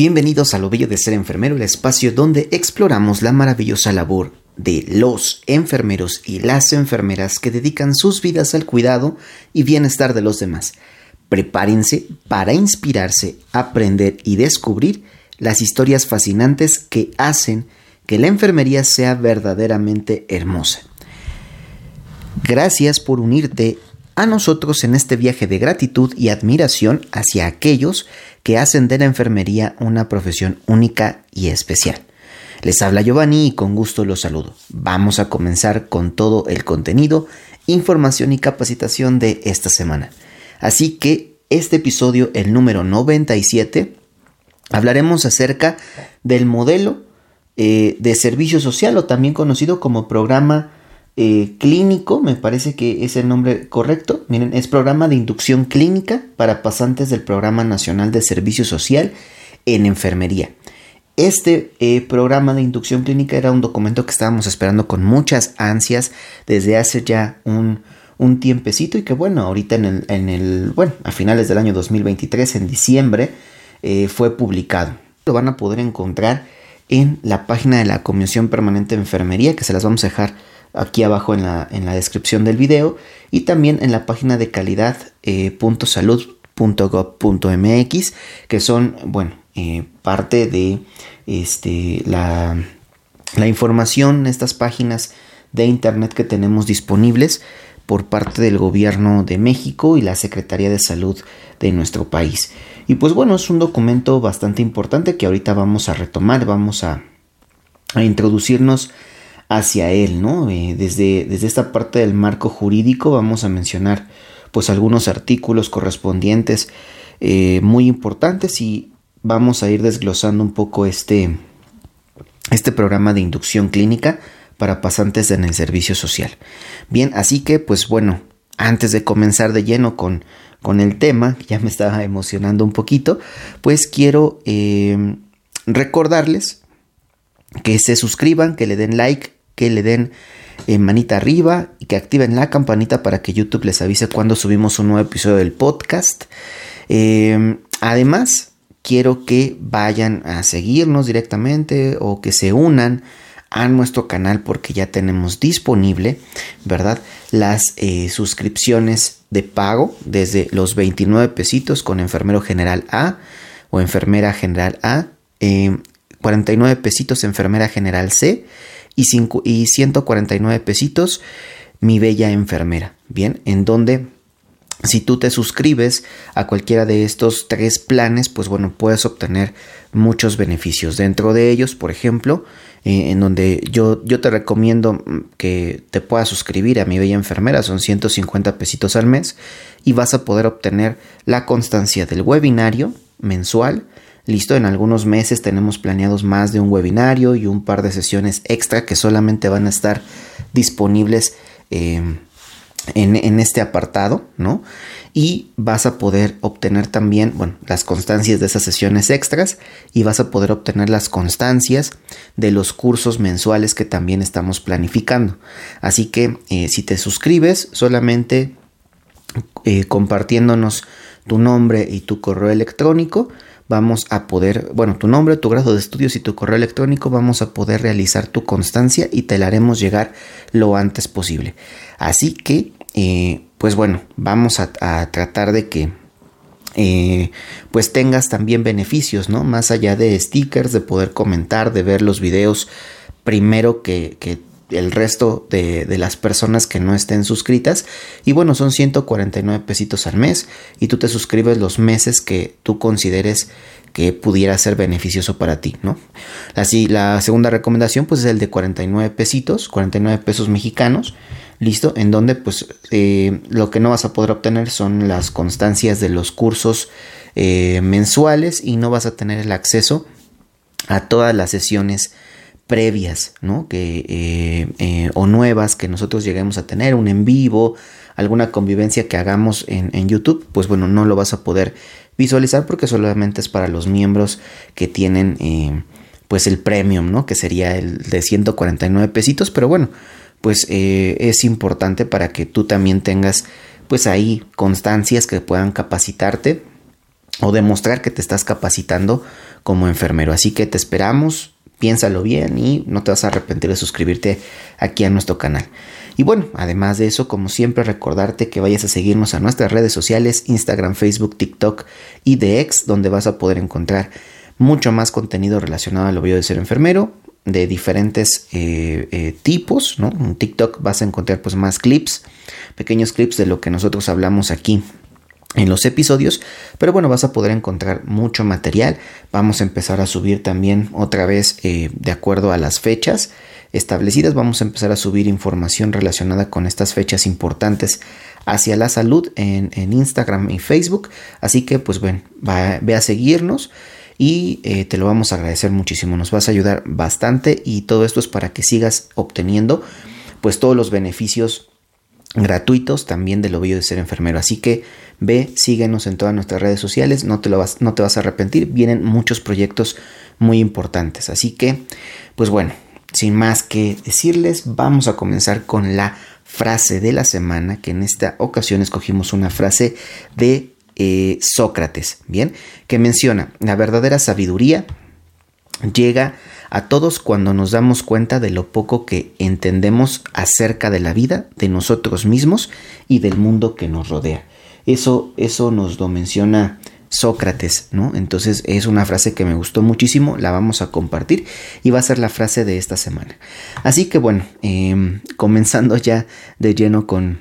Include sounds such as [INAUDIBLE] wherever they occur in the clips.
Bienvenidos a Lo Bello de Ser Enfermero, el espacio donde exploramos la maravillosa labor de los enfermeros y las enfermeras que dedican sus vidas al cuidado y bienestar de los demás. Prepárense para inspirarse, aprender y descubrir las historias fascinantes que hacen que la enfermería sea verdaderamente hermosa. Gracias por unirte a nosotros en este viaje de gratitud y admiración hacia aquellos que hacen de la enfermería una profesión única y especial. Les habla Giovanni y con gusto los saludo. Vamos a comenzar con todo el contenido, información y capacitación de esta semana. Así que este episodio, el número 97, hablaremos acerca del modelo eh, de servicio social o también conocido como programa eh, clínico, me parece que es el nombre correcto. Miren, es programa de inducción clínica para pasantes del Programa Nacional de Servicio Social en Enfermería. Este eh, programa de inducción clínica era un documento que estábamos esperando con muchas ansias desde hace ya un, un tiempecito y que bueno, ahorita en el, en el, bueno, a finales del año 2023, en diciembre, eh, fue publicado. Lo van a poder encontrar en la página de la Comisión Permanente de Enfermería, que se las vamos a dejar aquí abajo en la, en la descripción del video y también en la página de calidad.salud.gov.mx eh, que son, bueno, eh, parte de este, la, la información, estas páginas de internet que tenemos disponibles por parte del gobierno de México y la Secretaría de Salud de nuestro país. Y pues bueno, es un documento bastante importante que ahorita vamos a retomar, vamos a, a introducirnos hacia él, ¿no? Eh, desde, desde esta parte del marco jurídico vamos a mencionar pues algunos artículos correspondientes eh, muy importantes y vamos a ir desglosando un poco este, este programa de inducción clínica para pasantes en el servicio social. Bien, así que pues bueno, antes de comenzar de lleno con, con el tema, ya me estaba emocionando un poquito, pues quiero eh, recordarles que se suscriban, que le den like que le den eh, manita arriba y que activen la campanita para que YouTube les avise cuando subimos un nuevo episodio del podcast. Em, además, quiero que vayan a seguirnos directamente o que se unan a nuestro canal porque ya tenemos disponible, ¿verdad? Las eh, suscripciones de pago desde los 29 pesitos con enfermero general A o enfermera general A, 49 em, pesitos enfermera general C y, 149 pesitos mi bella enfermera. Bien, en donde si tú te suscribes a cualquiera de estos tres planes, pues bueno, puedes obtener muchos beneficios. Dentro de ellos, por ejemplo, eh, en donde yo, yo te recomiendo que te puedas suscribir a mi bella enfermera, son 150 pesitos al mes y vas a poder obtener la constancia del webinario mensual Listo, en algunos meses tenemos planeados más de un webinario y un par de sesiones extra que solamente van a estar disponibles em, en, este apartado, ¿no? Y vas a poder obtener también, bueno, las constancias de esas sesiones extras y vas a poder obtener las constancias de los cursos mensuales que también estamos planificando. Así que eh, si te suscribes, solamente eh, compartiéndonos tu nombre y tu correo electrónico, vamos a poder, bueno, tu nombre, tu grado de estudios y tu correo electrónico, vamos a poder realizar tu constancia y te la haremos llegar lo antes posible. Así que, eh, pues bueno, vamos a, tratar de que eh, pues tengas también beneficios, ¿no? Más allá de stickers, de poder comentar, de ver los videos primero que, que el resto de, las personas que no estén suscritas. Y bueno, son 149 pesitos al mes y tú te suscribes los meses que tú consideres que pudiera ser beneficioso para ti, ¿no? Así, la segunda recomendación pues es el de 49 pesitos, 49 pesos mexicanos, listo, en donde pues eh, lo que no vas a poder obtener son las constancias de los cursos eh, mensuales y no vas a tener el acceso a todas las sesiones previas, ¿no? Que, eh, eh, o nuevas que nosotros lleguemos a tener, un en vivo, alguna convivencia que hagamos en, YouTube, pues bueno, no lo vas a poder visualizar porque solamente es para los miembros que tienen eh, pues el premium, ¿no? Que sería el de 149 pesitos, pero bueno, pues es importante para que tú también tengas pues ahí constancias que puedan capacitarte o demostrar que te estás capacitando como enfermero. Así que te esperamos, piénsalo bien y no te vas a arrepentir de suscribirte aquí a nuestro canal. Y bueno, además de eso, como siempre, recordarte que vayas a seguirnos a nuestras redes sociales, Instagram, Facebook, TikTok y de X, donde vas a poder encontrar mucho más contenido relacionado a lo de ser enfermero, de diferentes eh, eh, tipos, ¿no? En TikTok vas a encontrar pues más clips, pequeños clips de lo que nosotros hablamos aquí en los episodios, pero bueno, vas a poder encontrar mucho material. Vamos a empezar a subir también otra vez eh, de acuerdo a las fechas establecidas. Vamos a empezar a subir información relacionada con estas fechas importantes hacia la salud en, Instagram y Facebook. Así que pues bueno, ve a seguirnos y eh, te lo vamos a agradecer muchísimo. Nos vas a ayudar bastante y todo esto es para que sigas obteniendo pues todos los beneficios gratuitos también de lo bello de ser enfermero. Así que ve, síguenos en todas nuestras redes sociales, no te, lo vas, no te vas a arrepentir, vienen muchos proyectos muy importantes. Así que, pues bueno, sin más que decirles, vamos a comenzar con la frase de la semana, que en esta ocasión escogimos una frase de eh, Sócrates, ¿bien? Que menciona, la verdadera sabiduría llega a todos cuando nos damos cuenta de lo poco que entendemos acerca de la vida, de nosotros mismos y del mundo que nos rodea. Eso, eso nos lo menciona Sócrates, ¿no? Entonces es una frase que me gustó muchísimo, la vamos a compartir y va a ser la frase de esta semana. Así que bueno, em, comenzando ya de lleno con,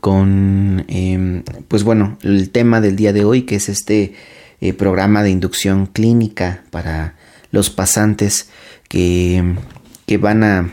con, em, pues bueno, el tema del día de hoy, que es este eh, programa de inducción clínica para los pasantes que, que van a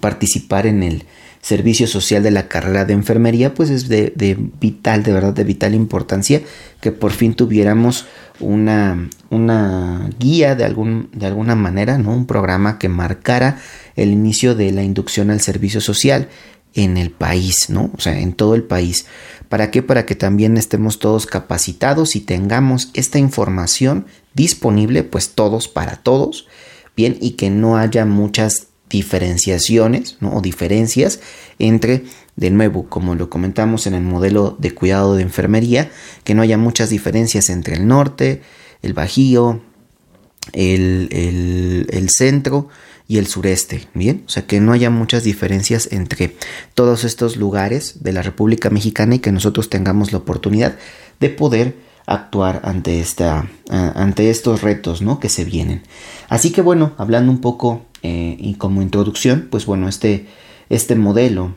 participar en el servicio social de la carrera de enfermería, pues es de, de, vital, de verdad, de vital importancia que por fin tuviéramos una, una guía de, algún, de alguna manera, ¿no? un programa que marcara el inicio de la inducción al servicio social en el país, ¿no? O sea, en todo el país. ¿Para qué? Para que también estemos todos capacitados y tengamos esta información disponible, pues todos para todos, bien, y que no haya muchas diferenciaciones o diferencias entre, de nuevo, como lo comentamos en el modelo de cuidado de enfermería, que no haya muchas diferencias entre el norte, el bajío, el, el, el centro, y el sureste, ¿bien? O sea, que no haya muchas diferencias entre todos estos lugares de la República Mexicana y que nosotros tengamos la oportunidad de poder actuar ante, esta, ante estos retos, ¿no? Que se vienen. Así que bueno, hablando un poco eh, y como introducción, pues bueno, este, este modelo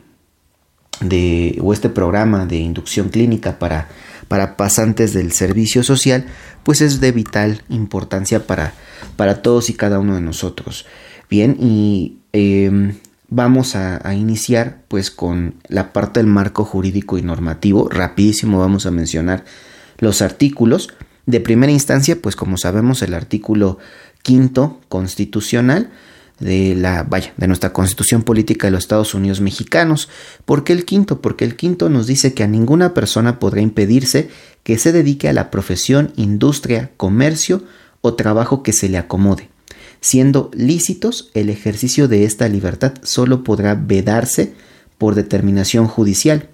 de, o este programa de inducción clínica para, para pasantes del servicio social, pues es de vital importancia para, para todos y cada uno de nosotros. Bien, y em, vamos a, iniciar pues con la parte del marco jurídico y normativo. Rapidísimo vamos a mencionar los artículos. De primera instancia, pues como sabemos, el artículo quinto constitucional de la vaya de nuestra Constitución Política de los Estados Unidos Mexicanos. ¿Por qué el quinto? Porque el quinto nos dice que a ninguna persona podrá impedirse que se dedique a la profesión, industria, comercio o trabajo que se le acomode Siendo lícitos, el ejercicio de esta libertad solo podrá vedarse por determinación judicial,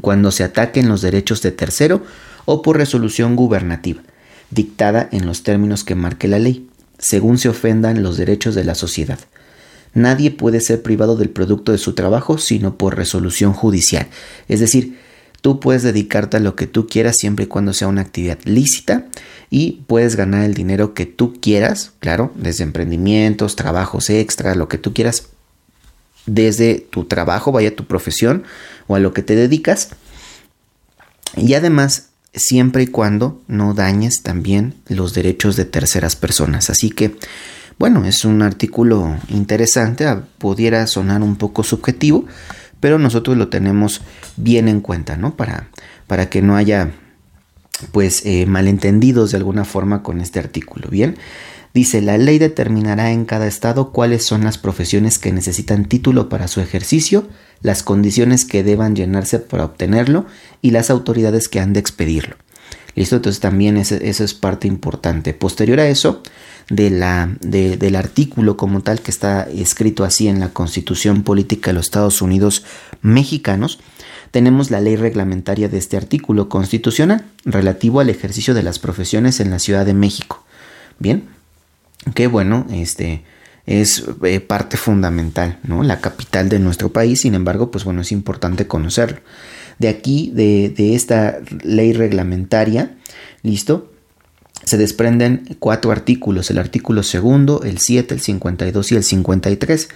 cuando se ataquen los derechos de tercero o por resolución gubernativa, dictada en los términos que marque la ley, según se ofendan los derechos de la sociedad. Nadie puede ser privado del producto de su trabajo sino por resolución judicial. Es decir, Tú puedes dedicarte a lo que tú quieras siempre y cuando sea una actividad lícita y puedes ganar el dinero que tú quieras, claro, desde emprendimientos, trabajos extra, lo que tú quieras, desde tu trabajo, vaya tu profesión o a lo que te dedicas. Y además, siempre y cuando no dañes también los derechos de terceras personas. Así que, bueno, es un artículo interesante, pudiera sonar un poco subjetivo, pero nosotros lo tenemos bien en cuenta, ¿no? Para, para que no haya pues eh, malentendidos de alguna forma con este artículo, ¿bien? Dice, la ley determinará en cada estado cuáles son las profesiones que necesitan título para su ejercicio, las condiciones que deban llenarse para obtenerlo y las autoridades que han de expedirlo. ¿Listo? Entonces también eso es parte importante. Posterior a eso, del artículo como tal que está escrito así en la Constitución Política de los Estados Unidos Mexicanos, tenemos la ley reglamentaria de este artículo constitucional relativo al ejercicio de las profesiones en la Ciudad de México. Bien, que bueno, este es eh, parte fundamental, ¿no? La capital de nuestro país, sin embargo, pues bueno, es importante conocerlo. De aquí, de, de esta ley reglamentaria, ¿listo? Se desprenden cuatro artículos, el artículo segundo, el 7, el 52 y el 53.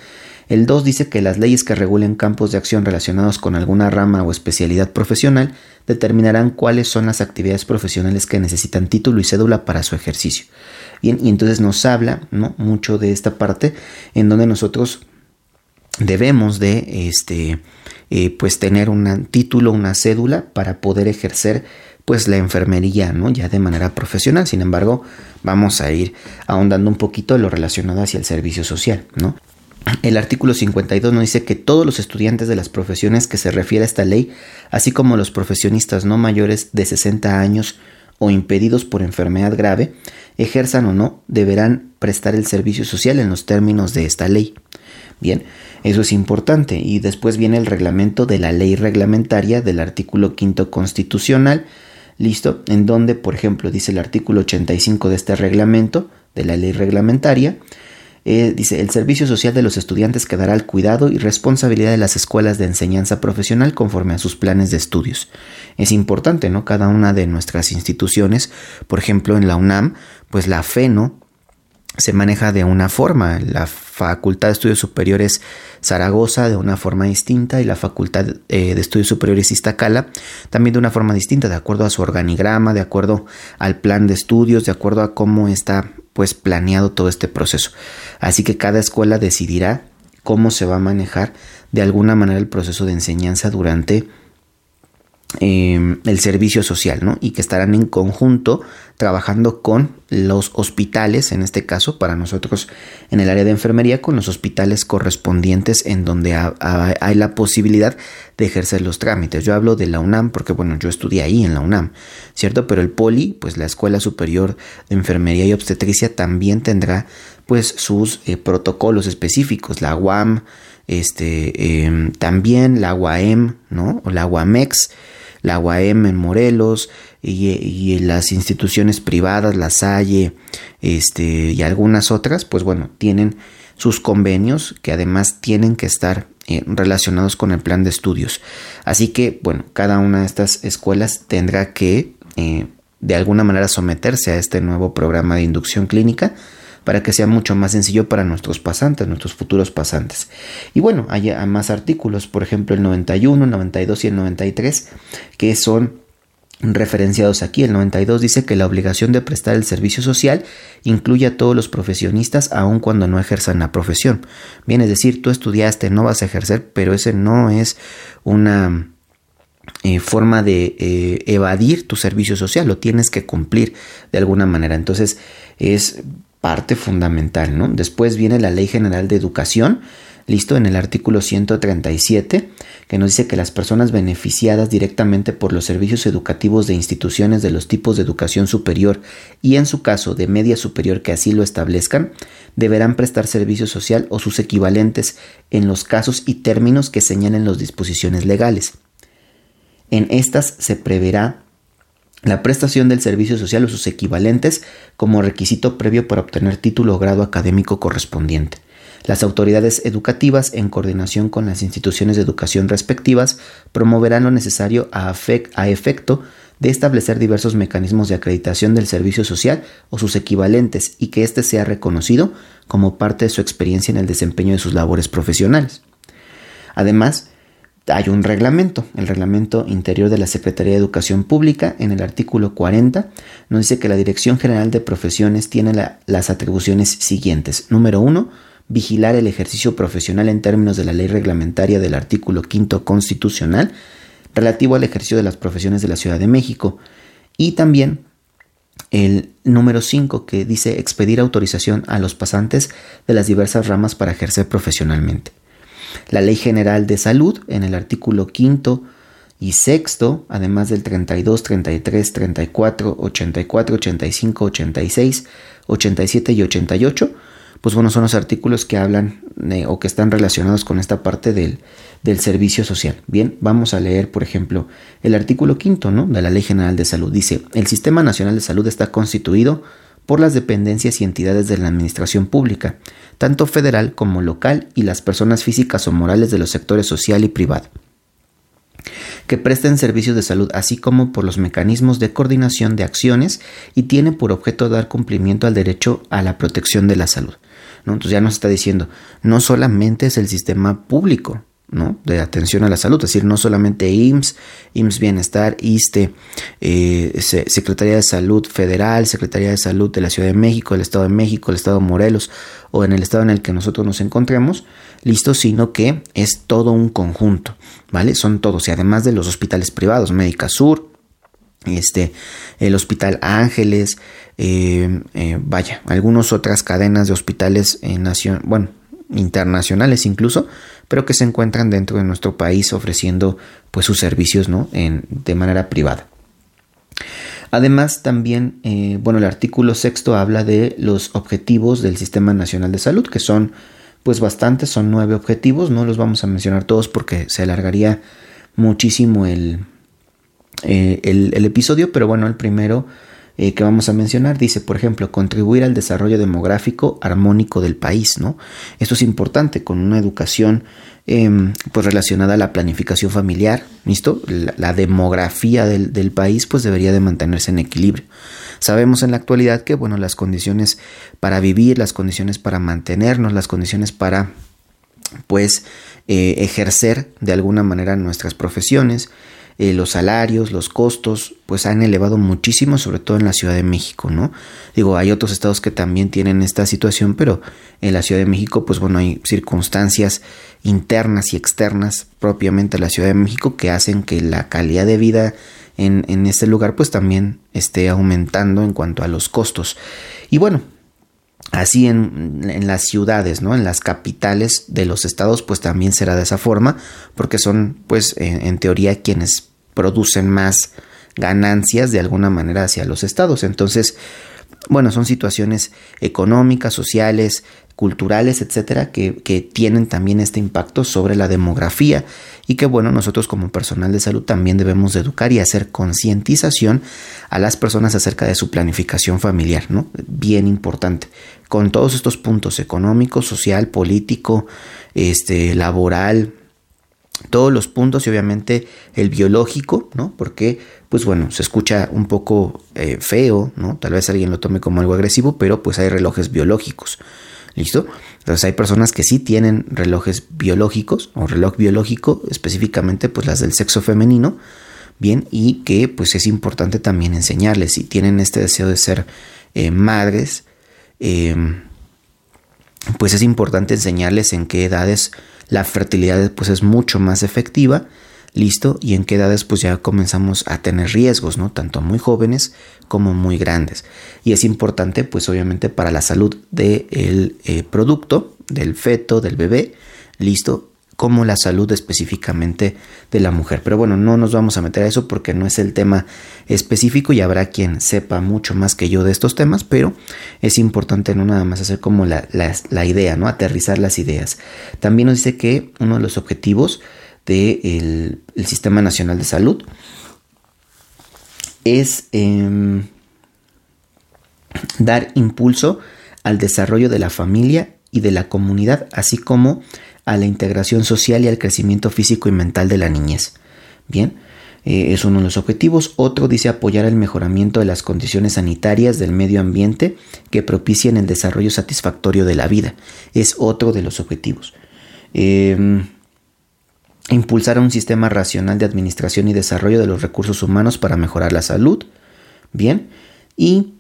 El 2 dice que las leyes que regulen campos de acción relacionados con alguna rama o especialidad profesional determinarán cuáles son las actividades profesionales que necesitan título y cédula para su ejercicio. Bien, y entonces nos habla ¿no? mucho de esta parte en donde nosotros debemos de este, eh, pues tener un título, una cédula para poder ejercer pues la enfermería, ¿no? Ya de manera profesional. Sin embargo, vamos a ir ahondando un poquito lo relacionado hacia el servicio social, ¿no? El artículo 52 nos dice que todos los estudiantes de las profesiones que se refiere a esta ley, así como los profesionistas no mayores de 60 años o impedidos por enfermedad grave, ejerzan o no, deberán prestar el servicio social en los términos de esta ley. Bien, eso es importante. Y después viene el reglamento de la ley reglamentaria del artículo quinto constitucional, listo, en donde, por ejemplo, dice el artículo 85 de este reglamento, de la ley reglamentaria, eh, dice, el servicio social de los estudiantes quedará al cuidado y responsabilidad de las escuelas de enseñanza profesional conforme a sus planes de estudios. Es importante, ¿no? Cada una de nuestras instituciones, por ejemplo, en la UNAM, pues la FENO se maneja de una forma, la Facultad de Estudios Superiores Zaragoza de una forma distinta y la Facultad eh, de Estudios Superiores Iztacala también de una forma distinta, de acuerdo a su organigrama, de acuerdo al plan de estudios, de acuerdo a cómo está pues planeado todo este proceso. Así que cada escuela decidirá cómo se va a manejar de alguna manera el proceso de enseñanza durante Em, el servicio social, ¿no? Y que estarán en conjunto trabajando con los hospitales, en este caso, para nosotros en el área de enfermería, con los hospitales correspondientes en donde hay la posibilidad de ejercer los trámites. Yo hablo de la UNAM porque, bueno, yo estudié ahí en la UNAM, ¿cierto? Pero el POLI, pues la Escuela Superior de Enfermería y Obstetricia también tendrá, pues, sus eh, protocolos específicos. La UAM, este, em, también la UAM, ¿no? O la UAMEX la UAM en Morelos y, las instituciones privadas, la Salle este, y algunas otras, pues bueno, tienen sus convenios que además tienen que estar eh, relacionados con el plan de estudios. Así que, bueno, cada una de estas escuelas tendrá que eh, de alguna manera someterse a este nuevo programa de inducción clínica para que sea mucho más sencillo para nuestros pasantes, nuestros futuros pasantes. Y bueno, hay más artículos, por ejemplo el 91, 92 y el 93, que son referenciados aquí. El 92 dice que la obligación de prestar el servicio social incluye a todos los profesionistas aun cuando no ejerzan la profesión. Bien, es decir, tú estudiaste, no vas a ejercer, pero ese no es una eh, forma de eh, evadir tu servicio social, lo tienes que cumplir de alguna manera. Entonces es parte fundamental, ¿no? Después viene la Ley General de Educación, listo, en el artículo 137, que nos dice que las personas beneficiadas directamente por los servicios educativos de instituciones de los tipos de educación superior y en su caso de media superior que así lo establezcan, deberán prestar servicio social o sus equivalentes en los casos y términos que señalen las disposiciones legales. En estas se preverá la prestación del servicio social o sus equivalentes como requisito previo para obtener título o grado académico correspondiente. Las autoridades educativas, en coordinación con las instituciones de educación respectivas, promoverán lo necesario a, efecto de establecer diversos mecanismos de acreditación del servicio social o sus equivalentes y que éste sea reconocido como parte de su experiencia en el desempeño de sus labores profesionales. Además, hay un reglamento, el reglamento interior de la Secretaría de Educación Pública, en el artículo 40, nos dice que la Dirección General de Profesiones tiene las atribuciones siguientes. Número uno, vigilar el ejercicio profesional en términos de la ley reglamentaria del artículo 5 constitucional relativo al ejercicio de las profesiones de la Ciudad de México. Y también el número 5 que dice expedir autorización a los pasantes de las diversas ramas para ejercer profesionalmente. La Ley General de Salud, en el artículo quinto y sexto, además del 32, 33, 34, 84, 85, 86, 87 y 88, pues bueno, son los artículos que hablan o que están relacionados con esta parte del, del, servicio social. Bien, vamos a leer, por ejemplo, el artículo quinto ¿no? de la Ley General de Salud. Dice, el Sistema Nacional de Salud está constituido por las dependencias y entidades de la administración pública, tanto federal como local y las personas físicas o morales de los sectores social y privado que presten servicios de salud, así como por los mecanismos de coordinación de acciones y tiene por objeto dar cumplimiento al derecho a la protección de la salud. Entonces ya nos está diciendo, no solamente es el sistema público, de atención a la salud, es decir, no solamente IMSS, IMSS Bienestar, ISTE, eh, Secretaría de Salud Federal, Secretaría de Salud de la Ciudad de México, el Estado de México, el Estado de Morelos o en el estado en el que nosotros nos encontremos, listo, sino que es todo un conjunto, ¿vale? Son todos y además de los hospitales privados, Médica Sur, este, el Hospital Ángeles, eh, eh, vaya, algunas otras cadenas de hospitales nación, bueno, internacionales incluso, pero que se encuentran dentro de nuestro país ofreciendo pues sus servicios ¿no? en, de manera privada. Además, también, eh, bueno, el artículo sexto habla de los objetivos del Sistema Nacional de Salud, que son pues bastantes, son nueve objetivos, no los vamos a mencionar todos porque se alargaría muchísimo el, eh, el, episodio, pero bueno, el primero eh, que vamos a mencionar. Dice, por ejemplo, contribuir al desarrollo demográfico armónico del país, ¿no? Esto es importante con una educación em, pues relacionada a la planificación familiar, ¿listo? La, demografía del, del, país pues debería de mantenerse en equilibrio. Sabemos en la actualidad que, bueno, las condiciones para vivir, las condiciones para mantenernos, las condiciones para pues eh, ejercer de alguna manera nuestras profesiones, eh, los salarios, los costos, pues han elevado muchísimo, sobre todo en la Ciudad de México, ¿no? Digo, hay otros estados que también tienen esta situación, pero en la Ciudad de México, pues bueno, hay circunstancias internas y externas propiamente a la Ciudad de México que hacen que la calidad de vida en, en este lugar pues también esté aumentando en cuanto a los costos. Y bueno, Así en, en, las ciudades, ¿no? En las capitales de los estados, pues también será de esa forma, porque son, pues, en teoría quienes producen más ganancias de alguna manera hacia los estados. Entonces, bueno, son situaciones económicas, sociales, culturales, etcétera, que, que, tienen también este impacto sobre la demografía y que, bueno, nosotros como personal de salud también debemos de educar y hacer concientización a las personas acerca de su planificación familiar, ¿no? Bien importante. Con todos estos puntos económico, social, político, este, laboral, todos los puntos y obviamente el biológico, ¿no? Porque, pues bueno, se escucha un poco eh, feo, ¿no? Tal vez alguien lo tome como algo agresivo, pero pues hay relojes biológicos, ¿listo? Entonces hay personas que sí tienen relojes biológicos o reloj biológico, específicamente pues las del sexo femenino, bien, y que pues es importante también enseñarles, si tienen este deseo de ser eh, madres, eh, pues es importante enseñarles en qué edades la fertilidad pues es mucho más efectiva, listo, y en qué edades pues ya comenzamos a tener riesgos, ¿no? Tanto muy jóvenes como muy grandes. Y es importante pues obviamente para la salud del eh, producto, del feto, del bebé, listo, como la salud específicamente de la mujer. Pero bueno, no nos vamos a meter a eso porque no es el tema específico y habrá quien sepa mucho más que yo de estos temas, pero es importante no nada más hacer como la, idea, ¿no? Aterrizar las ideas. También nos dice que uno de los objetivos del Sistema Nacional de Salud es em, dar impulso al desarrollo de la familia y de la comunidad, así como a la integración social y al crecimiento físico y mental de la niñez. Bien, eh, es uno de los objetivos. Otro dice apoyar el mejoramiento de las condiciones sanitarias del medio ambiente que propicien el desarrollo satisfactorio de la vida. Es otro de los objetivos. Em, impulsar un sistema racional de administración y desarrollo de los recursos humanos para mejorar la salud. Bien. Y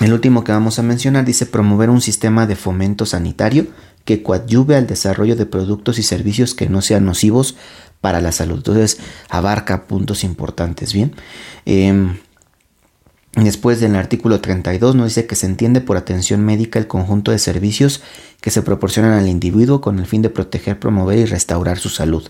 el último que vamos a mencionar dice promover un sistema de fomento sanitario que coadyuve al desarrollo de productos y servicios que no sean nocivos para la salud. Entonces abarca puntos importantes. Bien. Em, después del artículo 32 nos dice que se entiende por atención médica el conjunto de servicios que se proporcionan al individuo con el fin de proteger, promover y restaurar su salud.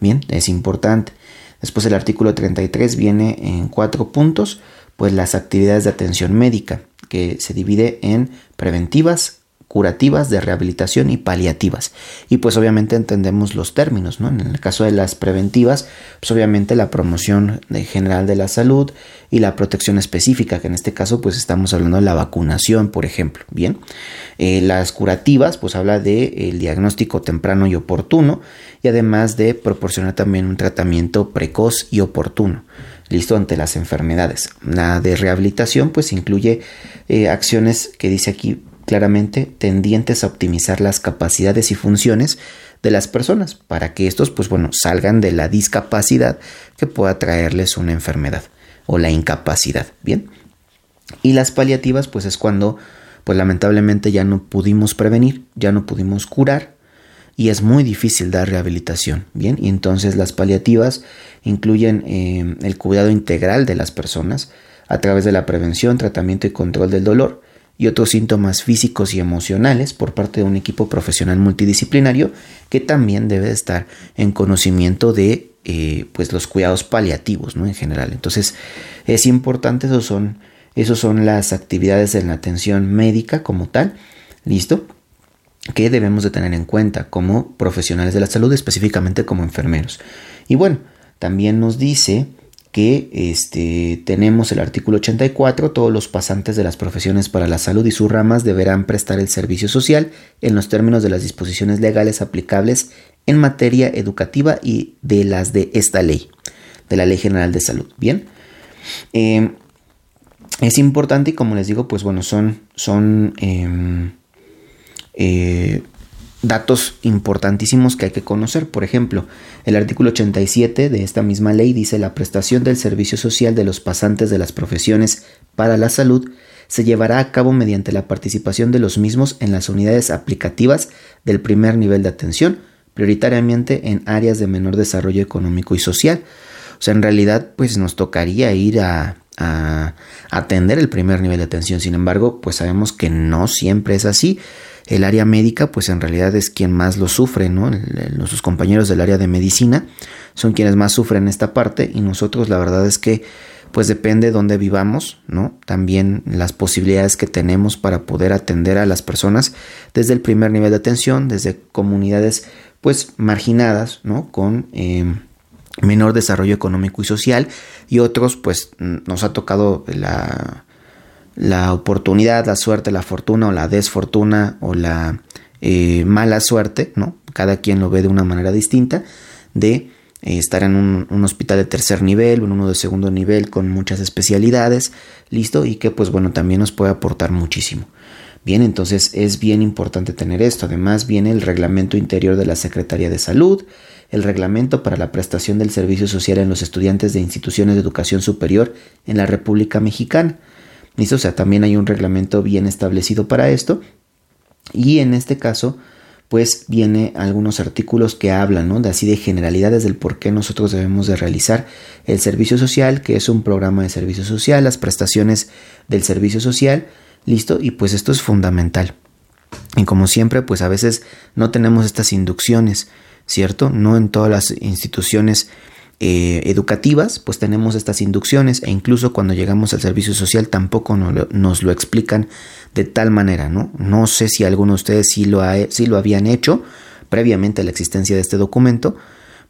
Bien, es importante. Después el artículo 33 viene en cuatro puntos, pues las actividades de atención médica, que se divide en preventivas, curativas, de rehabilitación y paliativas. Y pues obviamente entendemos los términos, ¿no? En el caso de las preventivas, pues obviamente la promoción general de la salud y la protección específica, que en este caso pues estamos hablando de la vacunación, por ejemplo, ¿bien? Eh, las curativas pues habla de el diagnóstico temprano y oportuno y además de proporcionar también un tratamiento precoz y oportuno listo ante las enfermedades. La de rehabilitación pues incluye eh, acciones que dice aquí claramente tendientes a optimizar las capacidades y funciones de las personas para que estos pues bueno salgan de la discapacidad que pueda traerles una enfermedad o la incapacidad bien y las paliativas pues es cuando pues lamentablemente ya no pudimos prevenir ya no pudimos curar y es muy difícil dar rehabilitación bien y entonces las paliativas incluyen eh, el cuidado integral de las personas a través de la prevención tratamiento y control del dolor y otros síntomas físicos y emocionales por parte de un equipo profesional multidisciplinario que también debe estar en conocimiento de eh, pues los cuidados paliativos ¿no? en general. Entonces es importante, esos son, esos son las actividades de la atención médica como tal, listo, que debemos de tener en cuenta como profesionales de la salud, específicamente como enfermeros. Y bueno, también nos dice que este, tenemos el artículo 84, todos los pasantes de las profesiones para la salud y sus ramas deberán prestar el servicio social en los términos de las disposiciones legales aplicables en materia educativa y de las de esta ley, de la Ley General de Salud. Bien, eh, es importante y como les digo, pues bueno, son, son em, eh, datos importantísimos que hay que conocer. Por ejemplo, el artículo 87 de esta misma ley dice la prestación del servicio social de los pasantes de las profesiones para la salud se llevará a cabo mediante la participación de los mismos en las unidades aplicativas del primer nivel de atención, prioritariamente en áreas de menor desarrollo económico y social. O sea, en realidad, pues nos tocaría ir a, a atender el primer nivel de atención. Sin embargo, pues sabemos que no siempre es así el área médica, pues en realidad es quien más lo sufre, ¿no? Sus compañeros del área de medicina son quienes más sufren esta parte y nosotros la verdad es que pues depende de dónde vivamos, ¿no? También las posibilidades que tenemos para poder atender a las personas desde el primer nivel de atención, desde comunidades pues marginadas, ¿no? Con em, menor desarrollo económico y social y otros pues nos ha tocado la la oportunidad, la suerte, la fortuna o la desfortuna o la eh, mala suerte, ¿no? Cada quien lo ve de una manera distinta, de eh, estar en un, hospital de tercer nivel en uno de segundo nivel con muchas especialidades, listo, y que pues bueno, también nos puede aportar muchísimo. Bien, entonces es bien importante tener esto. Además viene el reglamento interior de la Secretaría de Salud, el reglamento para la prestación del servicio social en los estudiantes de instituciones de educación superior en la República Mexicana. ¿Listo? O sea, también hay un reglamento bien establecido para esto. Y en este caso, pues viene algunos artículos que hablan, ¿no? De así de generalidades del por qué nosotros debemos de realizar el servicio social, que es un programa de servicio social, las prestaciones del servicio social, listo, y pues esto es fundamental. Y como siempre, pues a veces no tenemos estas inducciones, ¿cierto? No en todas las instituciones eh, educativas, pues tenemos estas inducciones e incluso cuando llegamos al servicio social tampoco nos lo, explican de tal manera, ¿no? No sé si alguno de ustedes sí lo, ha, lo habían hecho previamente a la existencia de este documento,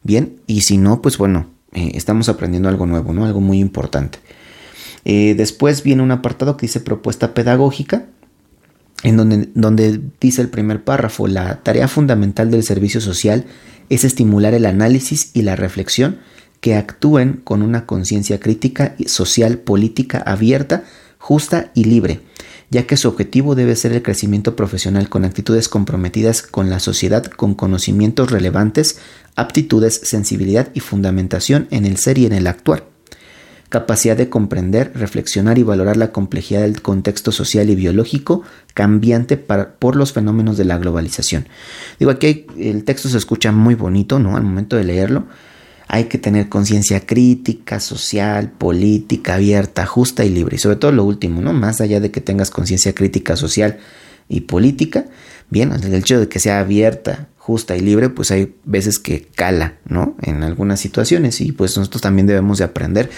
bien, y si no, pues bueno, eh, estamos aprendiendo algo nuevo, ¿no? Algo muy importante. Eh, después viene un apartado que dice propuesta pedagógica, en donde, donde dice el primer párrafo, la tarea fundamental del servicio social es estimular el análisis y la reflexión que actúen con una conciencia crítica, social, política abierta, justa y libre, ya que su objetivo debe ser el crecimiento profesional con actitudes comprometidas con la sociedad, con conocimientos relevantes, aptitudes, sensibilidad y fundamentación en el ser y en el actuar capacidad de comprender, reflexionar y valorar la complejidad del contexto social y biológico cambiante por los fenómenos de la globalización. Digo, aquí el texto se escucha muy bonito, ¿no? Al momento de leerlo, hay que tener conciencia crítica, social, política, abierta, justa y libre. Y sobre todo lo último, ¿no? Más allá de que tengas conciencia crítica, social y política, bien, el hecho de que sea abierta, justa y libre, pues hay veces que cala, ¿no? En algunas situaciones y pues nosotros también debemos de aprender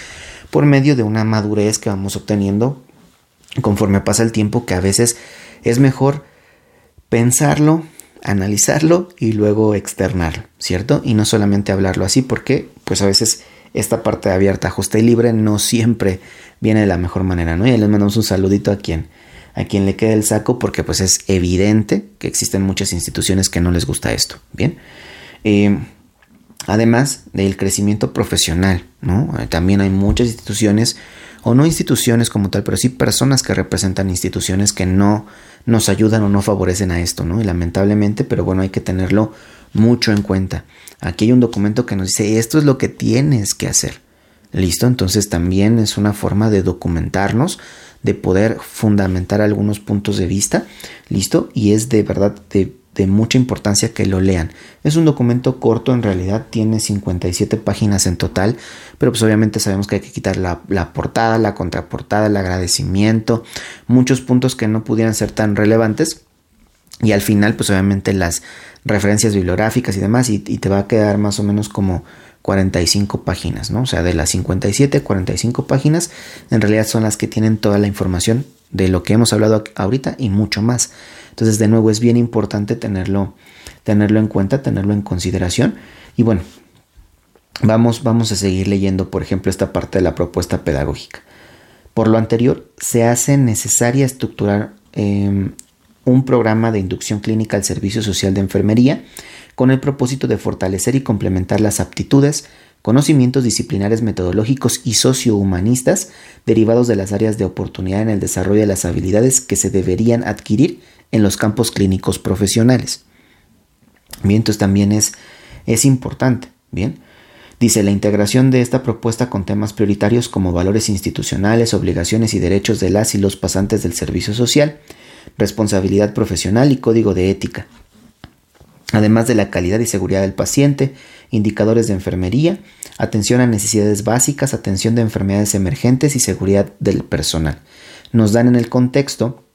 por medio de una madurez que vamos obteniendo conforme pasa el tiempo, que a veces es mejor pensarlo, analizarlo y luego externarlo, ¿cierto? Y no solamente hablarlo así porque pues a veces esta parte abierta, justa y libre no siempre viene de la mejor manera, ¿no? Y les mandamos un saludito a quien a quien le quede el saco porque pues es evidente que existen muchas instituciones que no les gusta esto, ¿bien? Eh, además del crecimiento profesional, ¿no? Eh, también hay muchas instituciones o no instituciones como tal, pero sí personas que representan instituciones que no nos ayudan o no favorecen a esto, ¿no? Y lamentablemente, pero bueno, hay que tenerlo mucho en cuenta. Aquí hay un documento que nos dice, esto es lo que tienes que hacer. ¿Listo? Entonces también es una forma de documentarnos, de poder fundamentar algunos puntos de vista. ¿Listo? Y es de verdad de de mucha importancia que lo lean. Es un documento corto, en realidad tiene 57 páginas en total, pero pues obviamente sabemos que hay que quitar la, portada, la contraportada, el agradecimiento, muchos puntos que no pudieran ser tan relevantes. Y al final, pues obviamente las referencias bibliográficas y demás, y, y te va a quedar más o menos como 45 páginas, ¿no? O sea, de las 57, 45 páginas, en realidad son las que tienen toda la información de lo que hemos hablado ahorita y mucho más. Entonces, de nuevo, es bien importante tenerlo, tenerlo en cuenta, tenerlo en consideración. Y bueno, vamos, vamos a seguir leyendo, por ejemplo, esta parte de la propuesta pedagógica. Por lo anterior, se hace necesaria estructurar em, un programa de inducción clínica al servicio social de enfermería con el propósito de fortalecer y complementar las aptitudes, conocimientos disciplinares metodológicos y sociohumanistas derivados de las áreas de oportunidad en el desarrollo de las habilidades que se deberían adquirir en los campos clínicos profesionales. Bien, entonces también es, es importante, bien. Dice, la integración de esta propuesta con temas prioritarios como valores institucionales, obligaciones y derechos de las y los pasantes del servicio social, responsabilidad profesional y código de ética, además de la calidad y seguridad del paciente, indicadores de enfermería, atención a necesidades básicas, atención de enfermedades emergentes y seguridad del personal. Nos dan en el contexto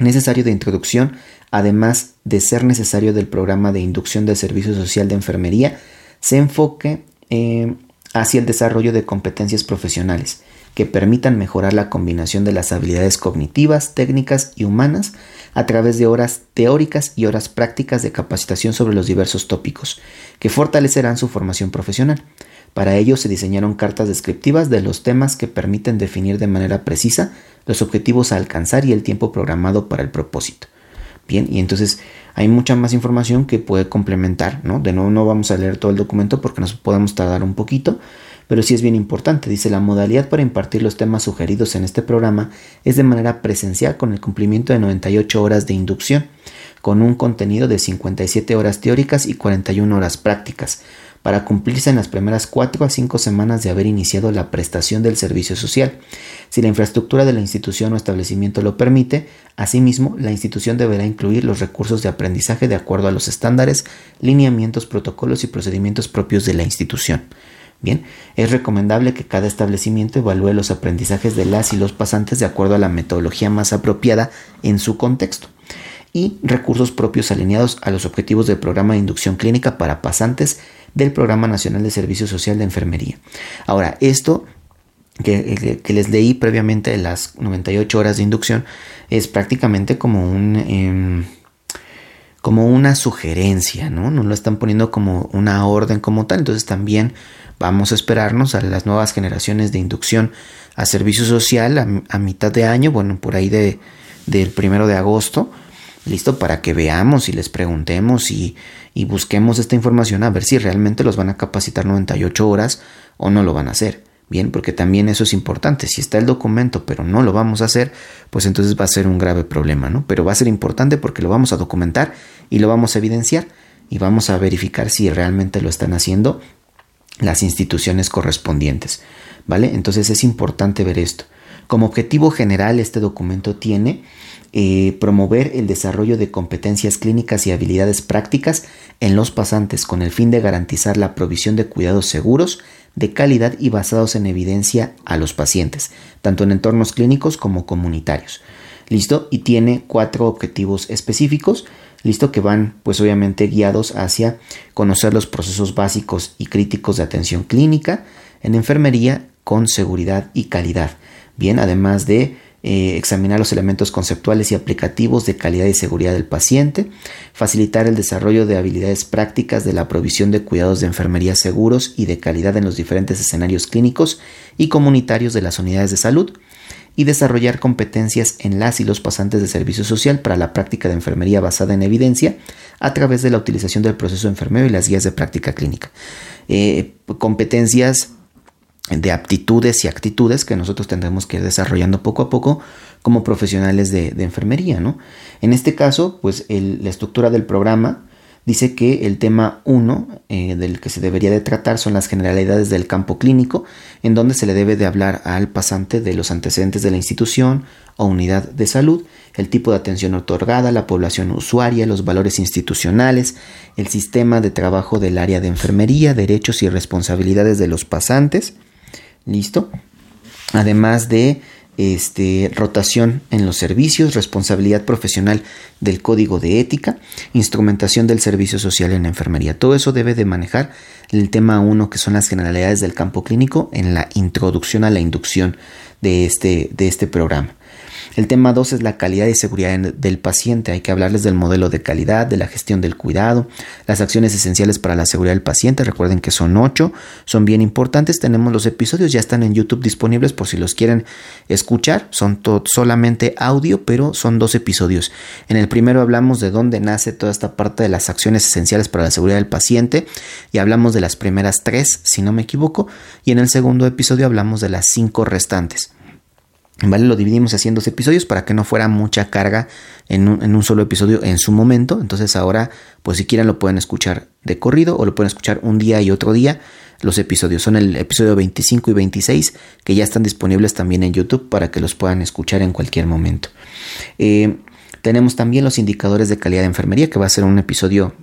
necesario de introducción, además de ser necesario del programa de inducción del servicio social de enfermería, se enfoque eh, hacia el desarrollo de competencias profesionales que permitan mejorar la combinación de las habilidades cognitivas, técnicas y humanas a través de horas teóricas y horas prácticas de capacitación sobre los diversos tópicos, que fortalecerán su formación profesional. Para ello se diseñaron cartas descriptivas de los temas que permiten definir de manera precisa los objetivos a alcanzar y el tiempo programado para el propósito. Bien, y entonces hay mucha más información que puede complementar, ¿no? De nuevo no vamos a leer todo el documento porque nos podemos tardar un poquito, pero sí es bien importante. Dice, la modalidad para impartir los temas sugeridos en este programa es de manera presencial con el cumplimiento de 98 horas de inducción, con un contenido de 57 horas teóricas y 41 horas prácticas, para cumplirse en las primeras 4 a 5 semanas de haber iniciado la prestación del servicio social. Si la infraestructura de la institución o establecimiento lo permite, asimismo, la institución deberá incluir los recursos de aprendizaje de acuerdo a los estándares, lineamientos, protocolos y procedimientos propios de la institución. Bien, es recomendable que cada establecimiento evalúe los aprendizajes de las y los pasantes de acuerdo a la metodología más apropiada en su contexto y recursos propios alineados a los objetivos del programa de inducción clínica para pasantes del Programa Nacional de Servicio Social de Enfermería. Ahora, esto que, les leí previamente de las 98 horas de inducción es prácticamente como un... Em, como una sugerencia, ¿no? No lo están poniendo como una orden como tal. Entonces también vamos a esperarnos a las nuevas generaciones de inducción a servicio social a, mitad de año, bueno, por ahí de, del primero de agosto, listo, para que veamos y les preguntemos y, y busquemos esta información a ver si realmente los van a capacitar 98 horas o no lo van a hacer. Bien, porque también eso es importante. Si está el documento pero no lo vamos a hacer, pues entonces va a ser un grave problema, ¿no? Pero va a ser importante porque lo vamos a documentar y lo vamos a evidenciar y vamos a verificar si realmente lo están haciendo las instituciones correspondientes, ¿vale? Entonces es importante ver esto. Como objetivo general, este documento tiene eh, promover el desarrollo de competencias clínicas y habilidades prácticas en los pasantes con el fin de garantizar la provisión de cuidados seguros, de calidad y basados en evidencia a los pacientes, tanto en entornos clínicos como comunitarios. ¿Listo? Y tiene cuatro objetivos específicos, ¿listo? Que van pues obviamente guiados hacia conocer los procesos básicos y críticos de atención clínica en enfermería con seguridad y calidad. Bien, además de eh, examinar los elementos conceptuales y aplicativos de calidad y seguridad del paciente, facilitar el desarrollo de habilidades prácticas de la provisión de cuidados de enfermería seguros y de calidad en los diferentes escenarios clínicos y comunitarios de las unidades de salud, y desarrollar competencias en las y los pasantes de servicio social para la práctica de enfermería basada en evidencia a través de la utilización del proceso enfermero y las guías de práctica clínica. Eh, competencias de aptitudes y actitudes que nosotros tendremos que ir desarrollando poco a poco como profesionales de, enfermería, ¿no? En este caso, pues la estructura del programa dice que el tema 1 eh, del que se debería de tratar son las generalidades del campo clínico, en donde se le debe de hablar al pasante de los antecedentes de la institución o unidad de salud, el tipo de atención otorgada, la población usuaria, los valores institucionales, el sistema de trabajo del área de enfermería, derechos y responsabilidades de los pasantes, ¿Listo? Además de este, rotación en los servicios, responsabilidad profesional del código de ética, instrumentación del servicio social en la enfermería. Todo eso debe de manejar el tema 1 que son las generalidades del campo clínico en la introducción a la inducción de este, de este programa. El tema 2 es la calidad y seguridad del paciente. Hay que hablarles del modelo de calidad, de la gestión del cuidado, las acciones esenciales para la seguridad del paciente. Recuerden que son 8, son bien importantes. Tenemos los episodios, ya están en YouTube disponibles por si los quieren escuchar. Son solamente audio, pero son dos episodios. En el primero hablamos de dónde nace toda esta parte de las acciones esenciales para la seguridad del paciente y hablamos de las primeras tres, si no me equivoco. Y en el segundo episodio hablamos de las cinco restantes. ¿Vale? Lo dividimos en dos episodios para que no fuera mucha carga en un, solo episodio en su momento. Entonces ahora, pues si quieren lo pueden escuchar de corrido o lo pueden escuchar un día y otro día. Los episodios son el episodio 25 y 26 que ya están disponibles también en YouTube para que los puedan escuchar en cualquier momento. Eh, tenemos también los indicadores de calidad de enfermería que va a ser un episodio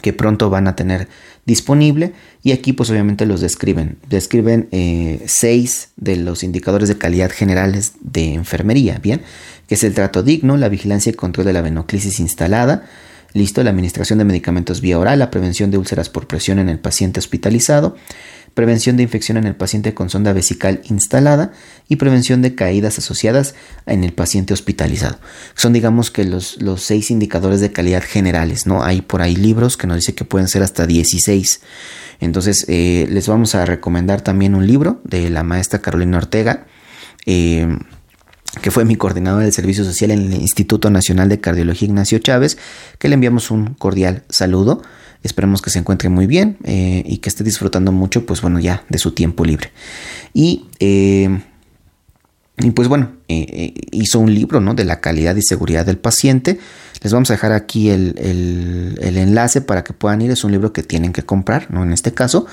que pronto van a tener disponible y aquí pues obviamente los describen. Describen eh, seis de los indicadores de calidad generales de enfermería, ¿bien? Que es el trato digno, la vigilancia y control de la venoclisis instalada, listo, la administración de medicamentos vía oral, la prevención de úlceras por presión en el paciente hospitalizado, prevención de infección en el paciente con sonda vesical instalada y prevención de caídas asociadas en el paciente hospitalizado. Son digamos que los, los seis indicadores de calidad generales, ¿no? Hay por ahí libros que nos dice que pueden ser hasta 16. Entonces eh, les vamos a recomendar también un libro de la maestra Carolina Ortega. Eh, que fue mi coordinador del Servicio Social en el Instituto Nacional de Cardiología Ignacio Chávez, que le enviamos un cordial saludo. Esperemos que se encuentre muy bien eh, y que esté disfrutando mucho, pues bueno, ya de su tiempo libre. Y, eh, y pues bueno, eh, hizo un libro ¿no? de la calidad y seguridad del paciente. Les vamos a dejar aquí el, el, enlace para que puedan ir. Es un libro que tienen que comprar, ¿no? En este caso,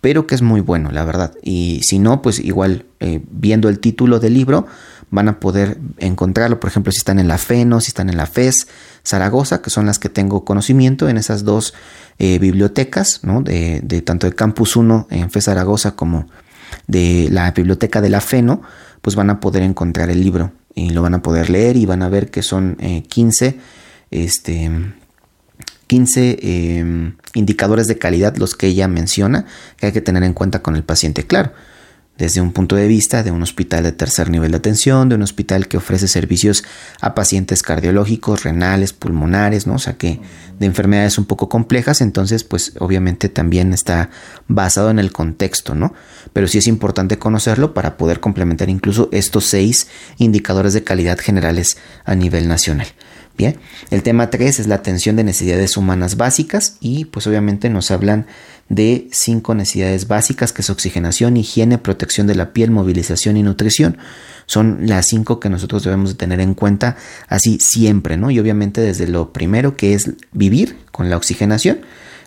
pero que es muy bueno, la verdad. Y si no, pues igual viendo el título del libro, van a poder encontrarlo, por ejemplo, si están en la FENO, si están en la FES Zaragoza, que son las que tengo conocimiento en esas dos eh, bibliotecas, ¿no? de, tanto de Campus 1 en FES Zaragoza como de la biblioteca de la FENO, pues van a poder encontrar el libro y lo van a poder leer y van a ver que son 15, eh, este, 15 eh, indicadores de calidad los que ella menciona que hay que tener en cuenta con el paciente. Claro, desde un punto de vista de un hospital de tercer nivel de atención, de un hospital que ofrece servicios a pacientes cardiológicos, renales, pulmonares, ¿no? O sea que de enfermedades un poco complejas, entonces pues obviamente también está basado en el contexto, ¿no? Pero sí es importante conocerlo para poder complementar incluso estos seis indicadores de calidad generales a nivel nacional. Bien, el tema 3 es la atención de necesidades humanas básicas y pues obviamente nos hablan de cinco necesidades básicas que es oxigenación, higiene, protección de la piel, movilización y nutrición. Son las cinco que nosotros debemos de tener en cuenta así siempre, ¿no? Y obviamente desde lo primero que es vivir con la oxigenación,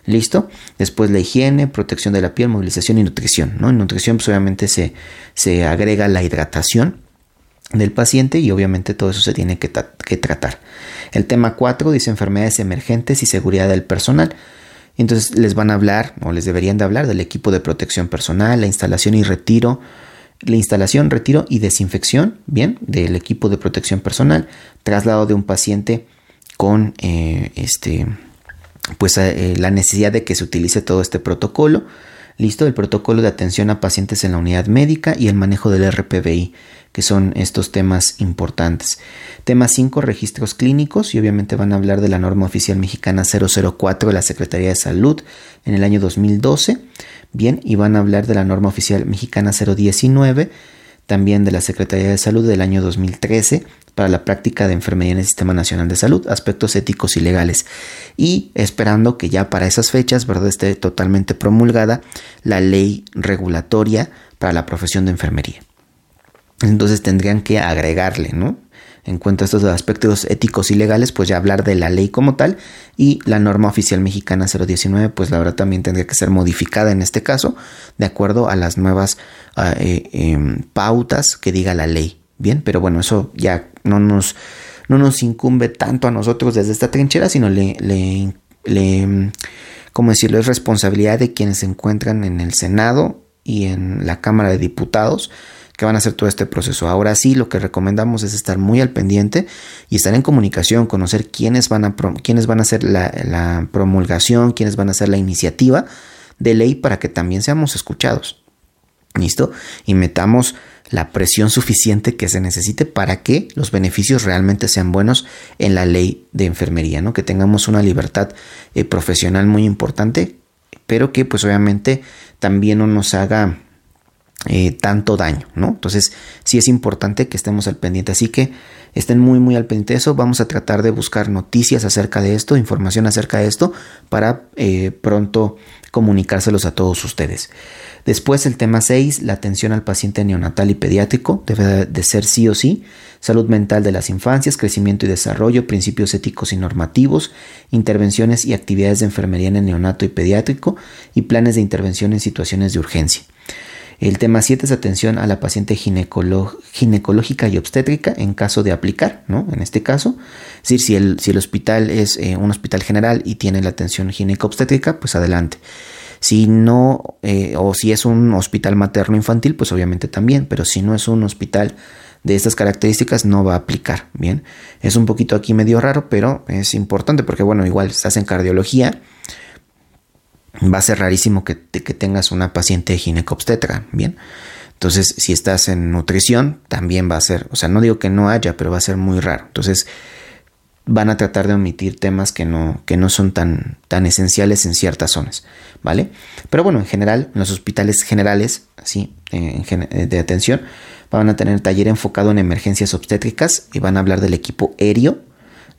¿listo? Después la higiene, protección de la piel, movilización y nutrición, ¿no? En nutrición pues obviamente se, se agrega la hidratación del paciente y obviamente todo eso se tiene que, que tratar. El tema 4 dice enfermedades emergentes y seguridad del personal. Entonces les van a hablar o les deberían de hablar del equipo de protección personal, la instalación y retiro, la instalación, retiro y desinfección, bien, del equipo de protección personal, traslado de un paciente con eh, este, pues eh, la necesidad de que se utilice todo este protocolo, Listo, el protocolo de atención a pacientes en la unidad médica y el manejo del RPBI, que son estos temas importantes. Tema 5, registros clínicos, y obviamente van a hablar de la norma oficial mexicana 004 de la Secretaría de Salud en el año 2012. Bien, y van a hablar de la norma oficial mexicana 019, también de la Secretaría de Salud del año 2013 para la práctica de enfermería en el Sistema Nacional de Salud, aspectos éticos y legales. Y esperando que ya para esas fechas, ¿verdad?, esté totalmente promulgada la ley regulatoria para la profesión de enfermería. Entonces tendrían que agregarle, ¿no? En cuanto a estos aspectos éticos y legales, pues ya hablar de la ley como tal y la norma oficial mexicana 019, pues la verdad también tendría que ser modificada en este caso, de acuerdo a las nuevas ah, eh, em, pautas que diga la ley. Bien, pero bueno, eso ya no nos, no nos incumbe tanto a nosotros desde esta trinchera, sino le, le, le ¿cómo decirlo? Es responsabilidad de quienes se encuentran en el Senado y en la Cámara de Diputados que van a hacer todo este proceso. Ahora sí, lo que recomendamos es estar muy al pendiente y estar en comunicación, conocer quiénes van a, quiénes van a hacer la, promulgación, quiénes van a hacer la iniciativa de ley para que también seamos escuchados. ¿Listo? Y metamos la presión suficiente que se necesite para que los beneficios realmente sean buenos en la ley de enfermería, ¿no? Que tengamos una libertad eh, profesional muy importante, pero que pues obviamente también no nos haga eh, tanto daño, ¿no? Entonces sí es importante que estemos al pendiente, así que estén muy muy al pendiente de eso, vamos a tratar de buscar noticias acerca de esto, información acerca de esto, para eh, pronto comunicárselos a todos ustedes. Después el tema 6, la atención al paciente neonatal y pediátrico, debe de ser sí o sí, salud mental de las infancias, crecimiento y desarrollo, principios éticos y normativos, intervenciones y actividades de enfermería en el neonato y pediátrico y planes de intervención en situaciones de urgencia. El tema 7 es atención a la paciente ginecológica y obstétrica en caso de aplicar, ¿no? En este caso, es decir, si el, si el hospital es eh, un hospital general y tiene la atención gineco-obstétrica, pues adelante. Si no, eh, o si es un hospital materno-infantil, pues obviamente también, pero si no es un hospital de estas características no va a aplicar, ¿bien? Es un poquito aquí medio raro, pero es importante porque, bueno, igual estás en cardiología, va a ser rarísimo que, que tengas una paciente ginecobstetra, ¿bien? Entonces, si estás en nutrición, también va a ser, o sea, no digo que no haya, pero va a ser muy raro. Entonces, van a tratar de omitir temas que no, que no son tan, tan esenciales en ciertas zonas, ¿vale? Pero bueno, en general, en los hospitales generales, así, de atención, van a tener taller enfocado en emergencias obstétricas y van a hablar del equipo aéreo,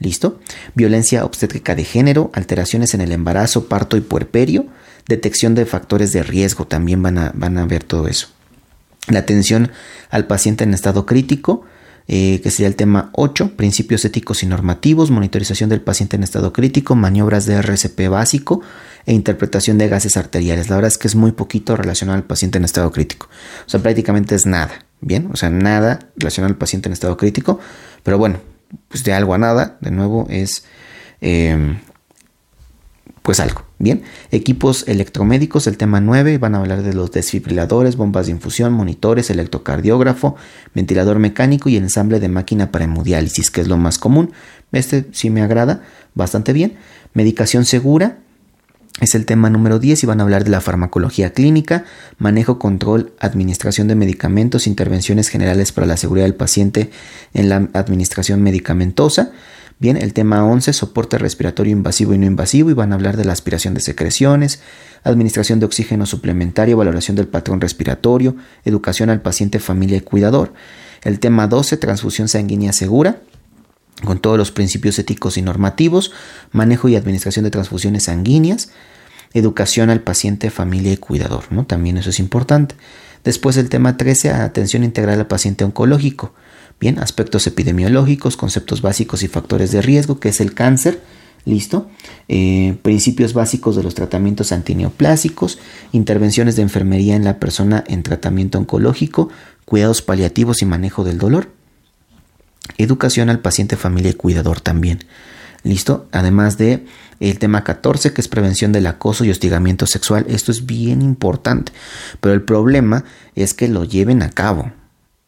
¿listo? Violencia obstétrica de género, alteraciones en el embarazo, parto y puerperio, detección de factores de riesgo, también van a, van a ver todo eso. La atención al paciente en estado crítico, eh, que sería el tema 8, principios éticos y normativos, monitorización del paciente en estado crítico, maniobras de RCP básico e interpretación de gases arteriales. La verdad es que es muy poquito relacionado al paciente en estado crítico. O sea, prácticamente es nada, ¿bien? O sea, nada relacionado al paciente en estado crítico. Pero bueno, pues de algo a nada, de nuevo, es eh, pues algo. Bien, equipos electromédicos, el tema 9, van a hablar de los desfibriladores, bombas de infusión, monitores, electrocardiógrafo, ventilador mecánico y ensamble de máquina para hemodiálisis, que es lo más común. Este sí me agrada bastante bien. Medicación segura, es el tema número 10 y van a hablar de la farmacología clínica, manejo, control, administración de medicamentos, intervenciones generales para la seguridad del paciente en la administración medicamentosa. Bien, el tema 11, soporte respiratorio invasivo y no invasivo, y van a hablar de la aspiración de secreciones, administración de oxígeno suplementario, valoración del patrón respiratorio, educación al paciente, familia y cuidador. El tema 12, transfusión sanguínea segura, con todos los principios éticos y normativos, manejo y administración de transfusiones sanguíneas, educación al paciente, familia y cuidador, ¿no? También eso es importante. Después el tema 13, atención integral al paciente oncológico. Bien, aspectos epidemiológicos, conceptos básicos y factores de riesgo, que es el cáncer, listo. Eh, principios básicos de los tratamientos antineoplásicos, intervenciones de enfermería en la persona en tratamiento oncológico, cuidados paliativos y manejo del dolor. Educación al paciente, familia y cuidador también. ¿Listo? Además de el tema 14, que es prevención del acoso y hostigamiento sexual. Esto es bien importante, pero el problema es que lo lleven a cabo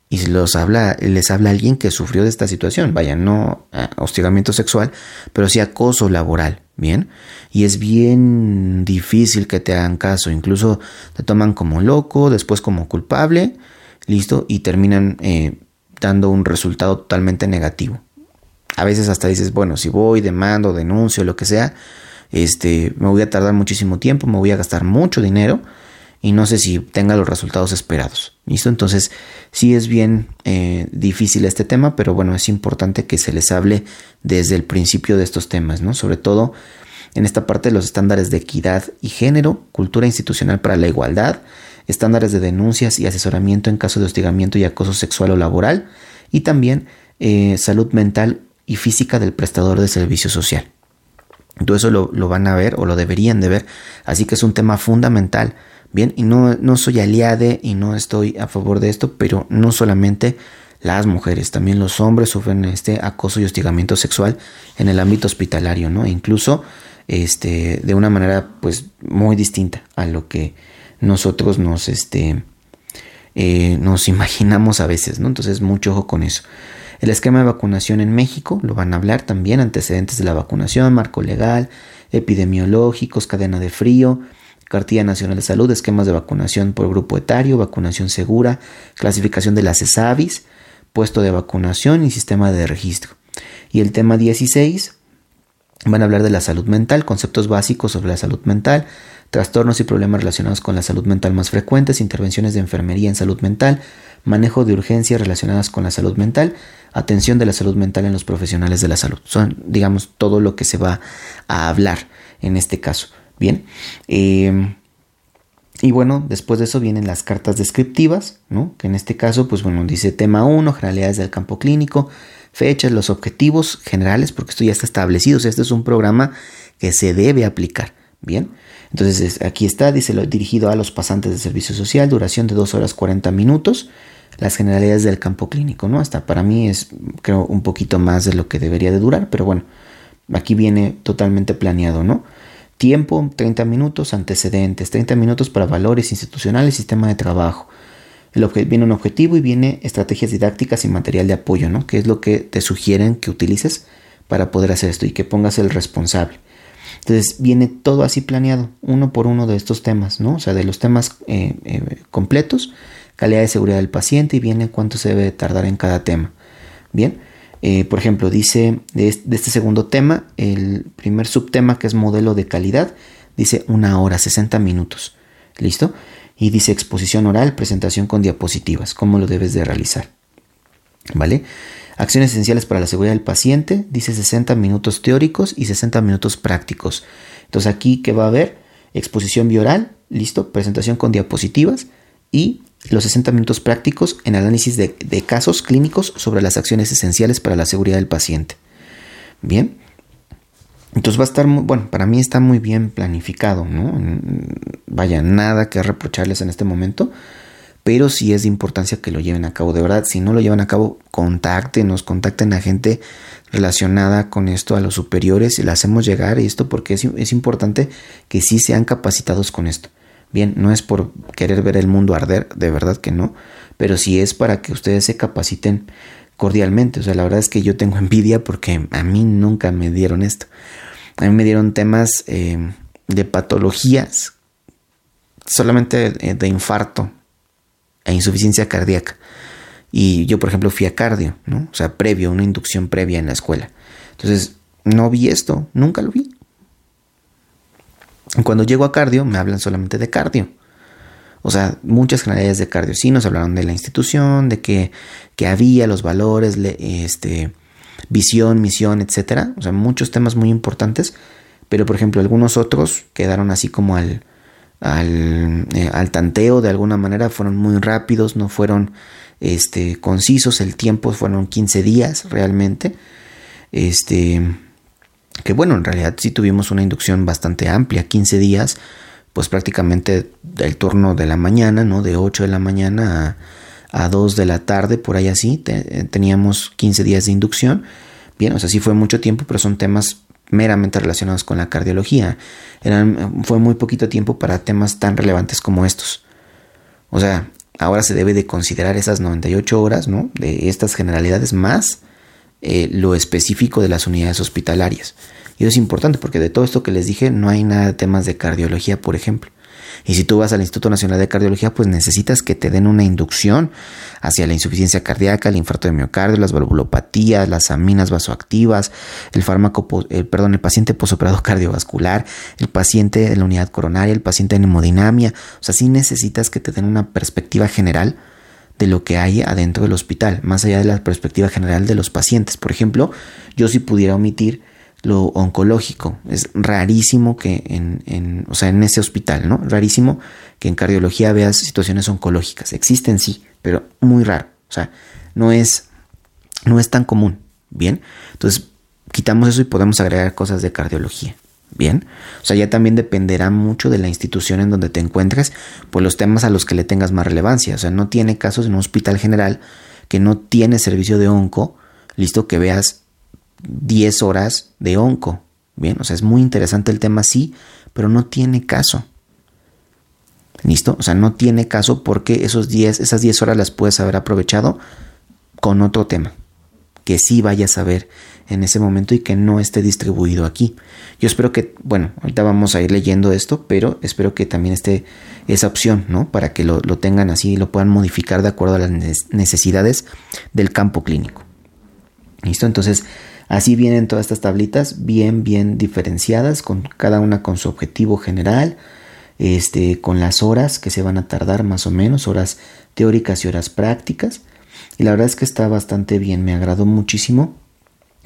y los habla, les habla alguien que sufrió de esta situación, vaya, no eh, hostigamiento sexual, pero sí acoso laboral, ¿bien? Y es bien difícil que te hagan caso, incluso te toman como loco, después como culpable, listo, y terminan eh, dando un resultado totalmente negativo. A veces hasta dices, bueno, si voy, demando, denuncio, lo que sea, este, me voy a tardar muchísimo tiempo, me voy a gastar mucho dinero y no sé si tenga los resultados esperados. ¿Listo? Entonces, sí es bien eh, difícil este tema, pero bueno, es importante que se les hable desde el principio de estos temas, ¿no? Sobre todo en esta parte de los estándares de equidad y género, cultura institucional para la igualdad, estándares de denuncias y asesoramiento en caso de hostigamiento y acoso sexual o laboral, y también eh, salud mental y física del prestador de servicio social. Todo eso lo, van a ver o lo deberían de ver, así que es un tema fundamental. Bien, y no, no soy aliade y no estoy a favor de esto, pero no solamente las mujeres, también los hombres sufren este acoso y hostigamiento sexual en el ámbito hospitalario, ¿no? E incluso este, de una manera pues muy distinta a lo que nosotros nos, este, eh, nos [LAUGHS] imaginamos a veces, ¿no? Entonces, mucho ojo con eso. El esquema de vacunación en México, lo van a hablar también, antecedentes de la vacunación, marco legal, epidemiológicos, cadena de frío, Cartilla Nacional de Salud, esquemas de vacunación por grupo etario, vacunación segura, clasificación de las ESAVIS, puesto de vacunación y sistema de registro. Y el tema 16, van a hablar de la salud mental, conceptos básicos sobre la salud mental, trastornos y problemas relacionados con la salud mental más frecuentes, intervenciones de enfermería en salud mental, manejo de urgencias relacionadas con la salud mental, atención de la salud mental en los profesionales de la salud. Son, digamos, todo lo que se va a hablar en este caso. Bien. Em, y bueno, después de eso vienen las cartas descriptivas, ¿no? Que en este caso, pues bueno, dice tema 1, generalidades del campo clínico, fechas, los objetivos generales, porque esto ya está establecido, o sea, este es un programa que se debe aplicar. Bien. Entonces aquí está, dice dirigido a los pasantes de servicio social, duración de 2 horas 40 minutos, las generalidades del campo clínico, ¿no? Hasta para mí es, creo, un poquito más de lo que debería de durar, pero bueno, aquí viene totalmente planeado, ¿no? Tiempo, 30 minutos, antecedentes, 30 minutos para valores institucionales, sistema de trabajo. Viene un objetivo y viene estrategias didácticas y material de apoyo, ¿no? Que es lo que te sugieren que utilices para poder hacer esto y que pongas el responsable. Entonces viene todo así planeado, uno por uno de estos temas, ¿no? O sea, de los temas eh, eh, completos, calidad de seguridad del paciente y viene cuánto se debe tardar en cada tema. Bien, eh, por ejemplo, dice de este segundo tema, el primer subtema que es modelo de calidad, dice una hora, 60 minutos. ¿Listo? Y dice exposición oral, presentación con diapositivas, cómo lo debes de realizar. ¿Vale? Acciones esenciales para la seguridad del paciente, dice 60 minutos teóricos y 60 minutos prácticos. Entonces aquí, ¿qué va a haber? Exposición bioral, listo, presentación con diapositivas y los 60 minutos prácticos en análisis de, casos clínicos sobre las acciones esenciales para la seguridad del paciente. Bien, entonces va a estar muy, bueno, para mí está muy bien planificado, ¿no? Vaya, nada que reprocharles en este momento pero sí es de importancia que lo lleven a cabo. De verdad, si no lo llevan a cabo, contáctenos, contacten a gente relacionada con esto, a los superiores, y le hacemos llegar esto porque es, importante que sí sean capacitados con esto. Bien, no es por querer ver el mundo arder, de verdad que no, pero sí es para que ustedes se capaciten cordialmente. O sea, la verdad es que yo tengo [LAUGHS] envidia porque a mí nunca me dieron esto. A mí me dieron temas eh, de patologías, solamente de infarto, e insuficiencia cardíaca. Y yo, por ejemplo, fui a cardio, ¿no? O sea, previo, una inducción previa en la escuela. Entonces, no vi esto, nunca lo vi. Cuando llego a cardio, me hablan solamente de cardio. O sea, muchas generalidades de cardio. Sí, nos hablaron de la institución, de que, que había los valores, este, visión, misión, etcétera. O sea, muchos temas muy importantes. Pero, por ejemplo, algunos otros quedaron así como al, eh, al, tanteo de alguna manera, fueron muy rápidos, no fueron este, concisos, el tiempo fueron 15 días realmente. Este, que bueno, en realidad sí tuvimos una inducción bastante amplia, 15 días, pues prácticamente del turno de la mañana, ¿no? De 8 de la mañana a, a 2 de la tarde, por ahí así, teníamos 15 días de inducción. Bien, o sea, sí fue mucho tiempo, pero son temas meramente relacionados con la cardiología. fue muy poquito tiempo para temas tan relevantes como estos. O sea, ahora se debe de considerar esas 98 horas, ¿no? De estas generalidades más eh, lo específico de las unidades hospitalarias. Y eso es importante porque de todo esto que les dije no hay nada de temas de cardiología, por ejemplo. Y si tú vas al Instituto Nacional de Cardiología, pues necesitas que te den una inducción hacia la insuficiencia cardíaca, el infarto de miocardio, las valvulopatías, las aminas vasoactivas, el fármaco, el, perdón, el paciente posoperado [LAUGHS] cardiovascular, el paciente de la unidad coronaria, el paciente en hemodinamia. O sea, sí necesitas que te den una perspectiva general de lo que hay adentro del hospital, más allá de la perspectiva general de los pacientes. Por ejemplo, yo si pudiera omitir lo oncológico. Es rarísimo que en, en, o sea, en ese hospital, ¿no? Rarísimo que en cardiología veas situaciones oncológicas. Existen sí, pero muy raro. O sea, no es, no es tan común. Bien. Entonces, quitamos eso y podemos agregar cosas de cardiología. Bien. O sea, ya también dependerá mucho de la institución en donde te encuentres, por los temas a los que le tengas más relevancia. O sea, no tiene casos en un hospital general que no tiene servicio de onco, listo, que veas 10 horas de onco. Bien, o sea, es muy interesante el tema, sí, pero no tiene caso. ¿Listo? O sea, no tiene caso porque esos 10, esas 10 horas las puedes haber aprovechado con otro tema. Que sí vayas a ver en ese momento y que no esté distribuido aquí. Yo espero que, bueno, ahorita vamos a ir leyendo esto, pero espero que también esté esa opción, ¿no? Para que lo, lo tengan así y lo puedan modificar de acuerdo a las necesidades del campo clínico. ¿Listo? Entonces, Así vienen todas estas tablitas bien, bien diferenciadas, con cada una con su objetivo general, este, con las horas que se van a tardar más o menos, horas teóricas y horas prácticas. Y la verdad es que está bastante bien, me agradó muchísimo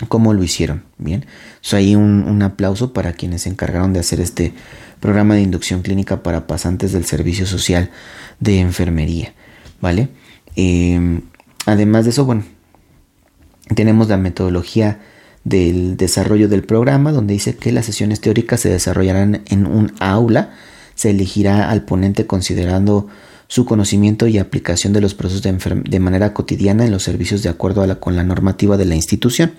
cómo lo hicieron. Bien, so, ahí un, aplauso para quienes se encargaron de hacer este programa de inducción clínica para pasantes del servicio social de enfermería. ¿Vale? Em, además de eso, bueno, tenemos la metodología del desarrollo del programa, donde dice que las sesiones teóricas se desarrollarán en un aula. Se elegirá al ponente considerando su conocimiento y aplicación de los procesos de, manera cotidiana en los servicios de acuerdo a con la normativa de la institución.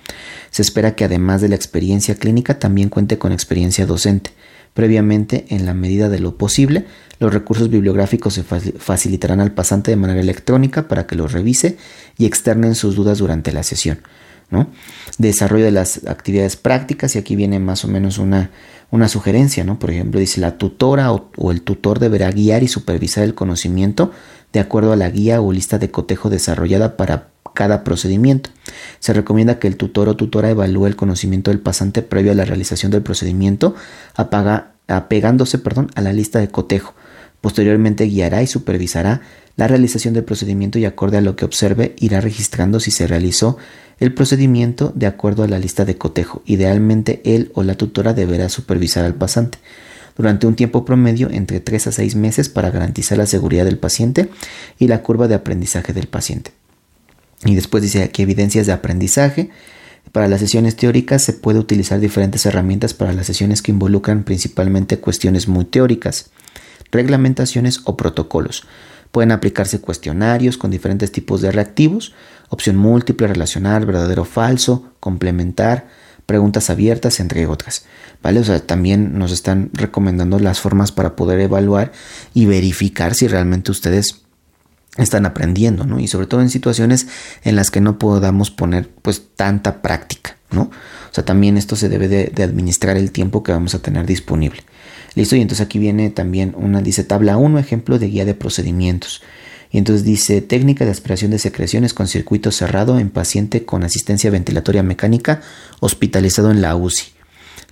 Se espera que además de la experiencia clínica también cuente con experiencia docente. Previamente, en la medida de lo posible, los recursos bibliográficos se facilitarán al pasante de manera electrónica para que los revise y externen sus dudas durante la sesión. ¿No? Desarrollo de las actividades prácticas y aquí viene más o menos una, una sugerencia, ¿no? Por ejemplo, dice la tutora o, el tutor deberá guiar y supervisar el conocimiento de acuerdo a la guía o lista de cotejo desarrollada para cada procedimiento. Se recomienda que el tutor o tutora evalúe el conocimiento del pasante previo a la realización del procedimiento, apaga, apegándose perdón, a la lista de cotejo. Posteriormente guiará y supervisará la realización del procedimiento y acorde a lo que observe irá registrando si se realizó el procedimiento de acuerdo a la lista de cotejo. Idealmente él o la tutora deberá supervisar al pasante durante un tiempo promedio entre 3 a 6 meses para garantizar la seguridad del paciente y la curva de aprendizaje del paciente. Y después dice aquí evidencias de aprendizaje. Para las sesiones teóricas se puede utilizar diferentes herramientas para las sesiones que involucran principalmente cuestiones muy teóricas, reglamentaciones o protocolos. Pueden aplicarse cuestionarios con diferentes tipos de reactivos, opción múltiple, relacionar, verdadero falso, complementar, preguntas abiertas, entre otras. ¿Vale? O sea, también nos están recomendando las formas para poder evaluar y verificar si realmente ustedes están aprendiendo, ¿no? Y sobre todo en situaciones en las que no podamos poner pues tanta práctica, ¿no? O sea, también esto se debe de, de administrar el tiempo que vamos a tener disponible. Listo, y entonces aquí viene también una, dice tabla 1, ejemplo de guía de procedimientos. Y entonces dice técnica de aspiración de secreciones con circuito cerrado en paciente con asistencia ventilatoria mecánica hospitalizado en la UCI.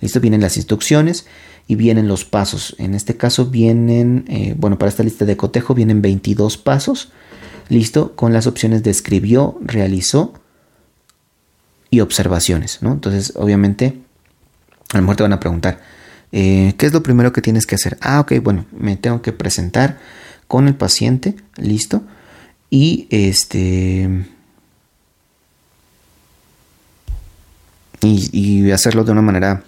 Listo, vienen las instrucciones y vienen los pasos. En este caso vienen, eh, bueno, para esta lista de cotejo vienen 22 pasos. Listo, con las opciones de escribió, realizó y observaciones, ¿no? Entonces, obviamente, a lo mejor te van a preguntar, eh, ¿Qué es lo primero que tienes que hacer? Ah, ok, bueno, me tengo que presentar con el paciente, listo. Y este. Y, hacerlo de una manera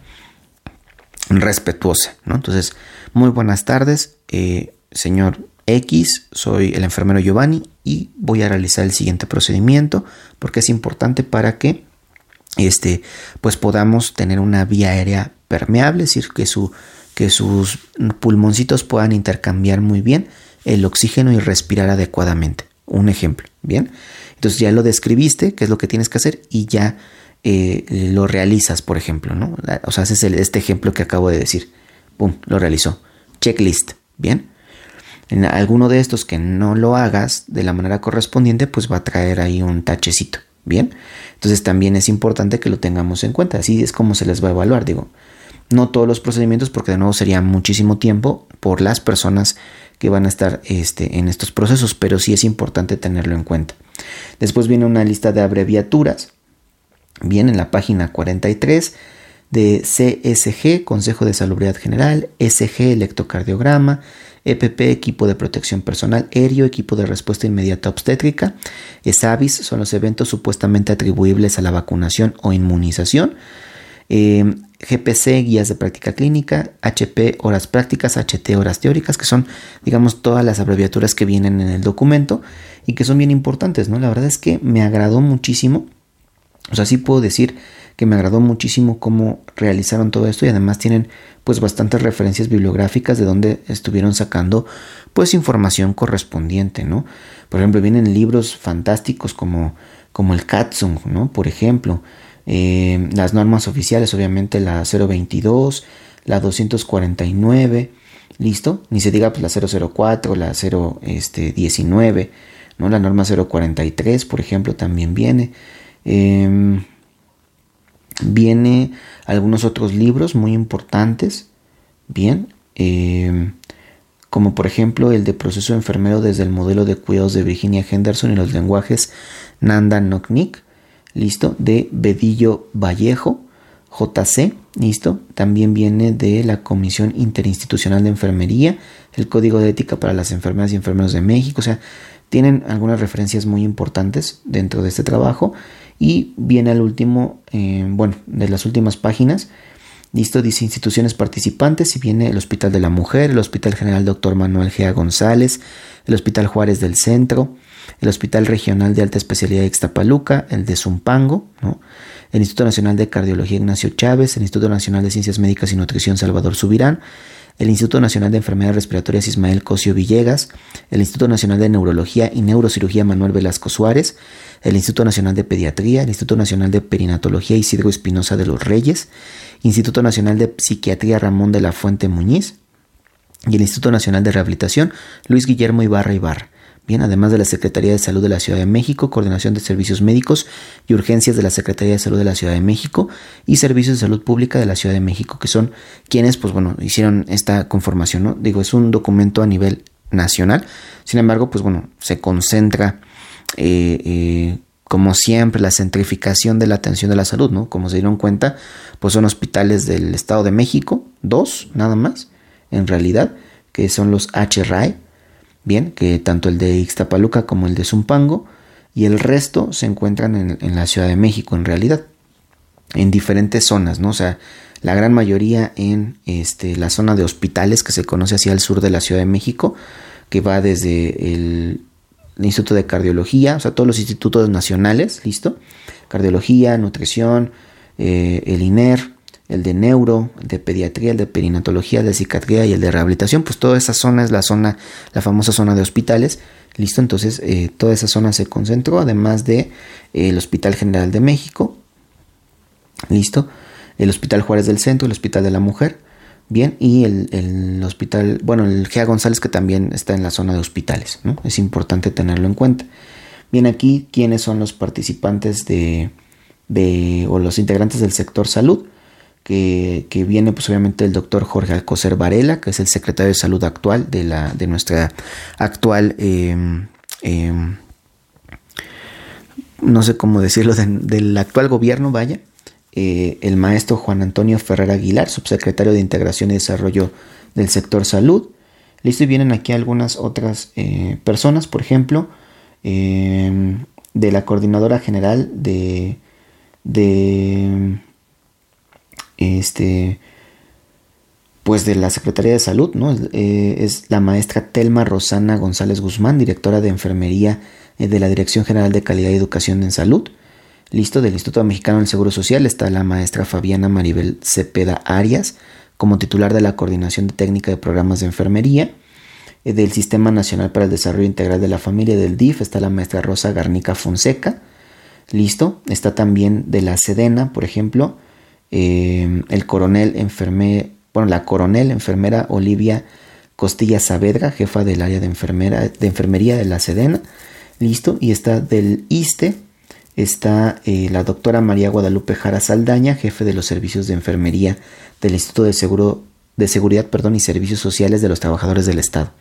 respetuosa. Entonces, muy buenas tardes, eh, señor X, soy el enfermero Giovanni y voy a realizar el siguiente procedimiento porque es importante para que este, pues podamos tener una vía aérea permeable, es decir, que, su, que sus pulmoncitos puedan intercambiar muy bien el oxígeno y respirar adecuadamente. Un ejemplo, ¿bien? Entonces ya lo describiste, qué es lo que tienes que hacer y ya eh, lo realizas, por ejemplo, ¿no? O sea, haces este ejemplo que acabo de decir. ¡Pum! Lo realizó. Checklist, ¿bien? En alguno de estos que no lo hagas de la manera correspondiente, pues va a traer ahí un tachecito, ¿bien? Entonces también es importante que lo tengamos en cuenta. Así es como se les va a evaluar, digo. No todos los procedimientos, porque de nuevo sería muchísimo tiempo por las personas que van a estar este, en estos procesos, pero sí es importante tenerlo en cuenta. Después viene una lista de abreviaturas. Bien, en la página 43 de CSG, Consejo de Salubridad General, SG, electrocardiograma, EPP, equipo de protección personal, ERIO, equipo de respuesta inmediata obstétrica, ESAVIS, son los eventos supuestamente atribuibles a la vacunación o inmunización, eh, GPC, guías de práctica clínica, HP, horas prácticas, HT, horas teóricas, que son, digamos, todas las abreviaturas que vienen en el documento y que son bien importantes, ¿no? La verdad es que me agradó muchísimo, o sea, sí puedo decir que me agradó muchísimo cómo realizaron todo esto y además tienen pues bastantes referencias bibliográficas de donde estuvieron sacando pues información correspondiente, ¿no? Por ejemplo, vienen libros fantásticos como, como el Katsung, ¿no? Por ejemplo, eh, las normas oficiales, obviamente la 022, la 249, ¿listo? Ni se diga pues la 004, la 019, este, ¿no? La norma 043, por ejemplo, también viene. Em, viene algunos otros libros muy importantes, bien, em, como por ejemplo el de proceso enfermero desde el modelo de cuidados de Virginia Henderson y los lenguajes Nanda Noknik, listo, de Bedillo Vallejo, JC, listo, también viene de la Comisión Interinstitucional de Enfermería, el Código de Ética para las Enfermeras y Enfermeros de México, o sea, tienen algunas referencias muy importantes dentro de este trabajo. Y viene al último, eh, bueno, de las últimas páginas, listo, dice instituciones participantes. Y viene el Hospital de la Mujer, el Hospital General Dr. Manuel Gea González, el Hospital Juárez del Centro, el Hospital Regional de Alta Especialidad de Ixtapaluca, el de Zumpango, el Instituto Nacional de Cardiología Ignacio Chávez, el Instituto Nacional de Ciencias Médicas y Nutrición Salvador Subirán, el Instituto Nacional de Enfermedades Respiratorias Ismael Cosio Villegas, el Instituto Nacional de Neurología y Neurocirugía Manuel Velasco Suárez, el Instituto Nacional de Pediatría, el Instituto Nacional de Perinatología Isidro Espinosa de los Reyes, Instituto Nacional de Psiquiatría Ramón de la Fuente Muñiz y el Instituto Nacional de Rehabilitación Luis Guillermo Ibarra Ibarra. Bien, además de la Secretaría de Salud de la Ciudad de México, Coordinación de Servicios Médicos y Urgencias de la Secretaría de Salud de la Ciudad de México y Servicios de Salud Pública de la Ciudad de México, que son quienes, pues bueno, hicieron esta conformación, ¿no? Digo, es un documento a nivel nacional, sin embargo, pues bueno, se concentra, eh, eh, como siempre, la centrificación de la atención de la salud, ¿no? Como se dieron cuenta, pues son hospitales del Estado de México, dos nada más, en realidad, que son los HRAE, Bien, que tanto el de Ixtapaluca como el de Zumpango y el resto se encuentran en, la Ciudad de México en realidad, en diferentes zonas, ¿no? O sea, la gran mayoría en este, la zona de hospitales que se conoce hacia el sur de la Ciudad de México, que va desde el, Instituto de Cardiología, o sea, todos los institutos nacionales, ¿listo? Cardiología, nutrición, eh, el INER, el de neuro, el de pediatría, el de perinatología, el de psiquiatría y el de rehabilitación, pues toda esa zona es la zona, la famosa zona de hospitales. Listo, entonces eh, toda esa zona se concentró, además de eh, el Hospital General de México, listo, el Hospital Juárez del Centro, el Hospital de la Mujer, bien, y el, hospital, bueno, el GEA González que también está en la zona de hospitales, ¿no? Es importante tenerlo en cuenta. Bien, aquí, ¿quiénes son los participantes de, de o los integrantes del sector salud? Que, viene pues obviamente el doctor Jorge Alcocer Varela, que es el secretario de salud actual de, la, de nuestra actual, em, em, no sé cómo decirlo, del actual gobierno, vaya, eh, el maestro Juan Antonio Ferrer Aguilar, subsecretario de Integración y Desarrollo del sector salud. Listo, y vienen aquí algunas otras eh, personas, por ejemplo, em, de la coordinadora general de, de este, pues de la Secretaría de Salud, ¿no? Eh, es la maestra Telma Rosana González Guzmán, directora de Enfermería eh, de la Dirección General de Calidad y Educación en Salud. Listo, del Instituto Mexicano del Seguro Social está la maestra Fabiana Maribel Cepeda Arias como titular de la Coordinación de Técnica de Programas de Enfermería. eh, del Sistema Nacional para el Desarrollo Integral de la Familia del DIF está la maestra Rosa Garnica Fonseca. Listo. Está también de la Sedena, por ejemplo, eh, el coronel enfermera, bueno, la coronel enfermera Olivia Costilla Saavedra, jefa del área de, enfermera, de enfermería de la Sedena. Listo. Y está del ISTE, está eh, la doctora María Guadalupe Jara Saldaña, jefe de los servicios de enfermería del Instituto de, Seguro, de Seguridad perdón, y Servicios Sociales de los Trabajadores del Estado.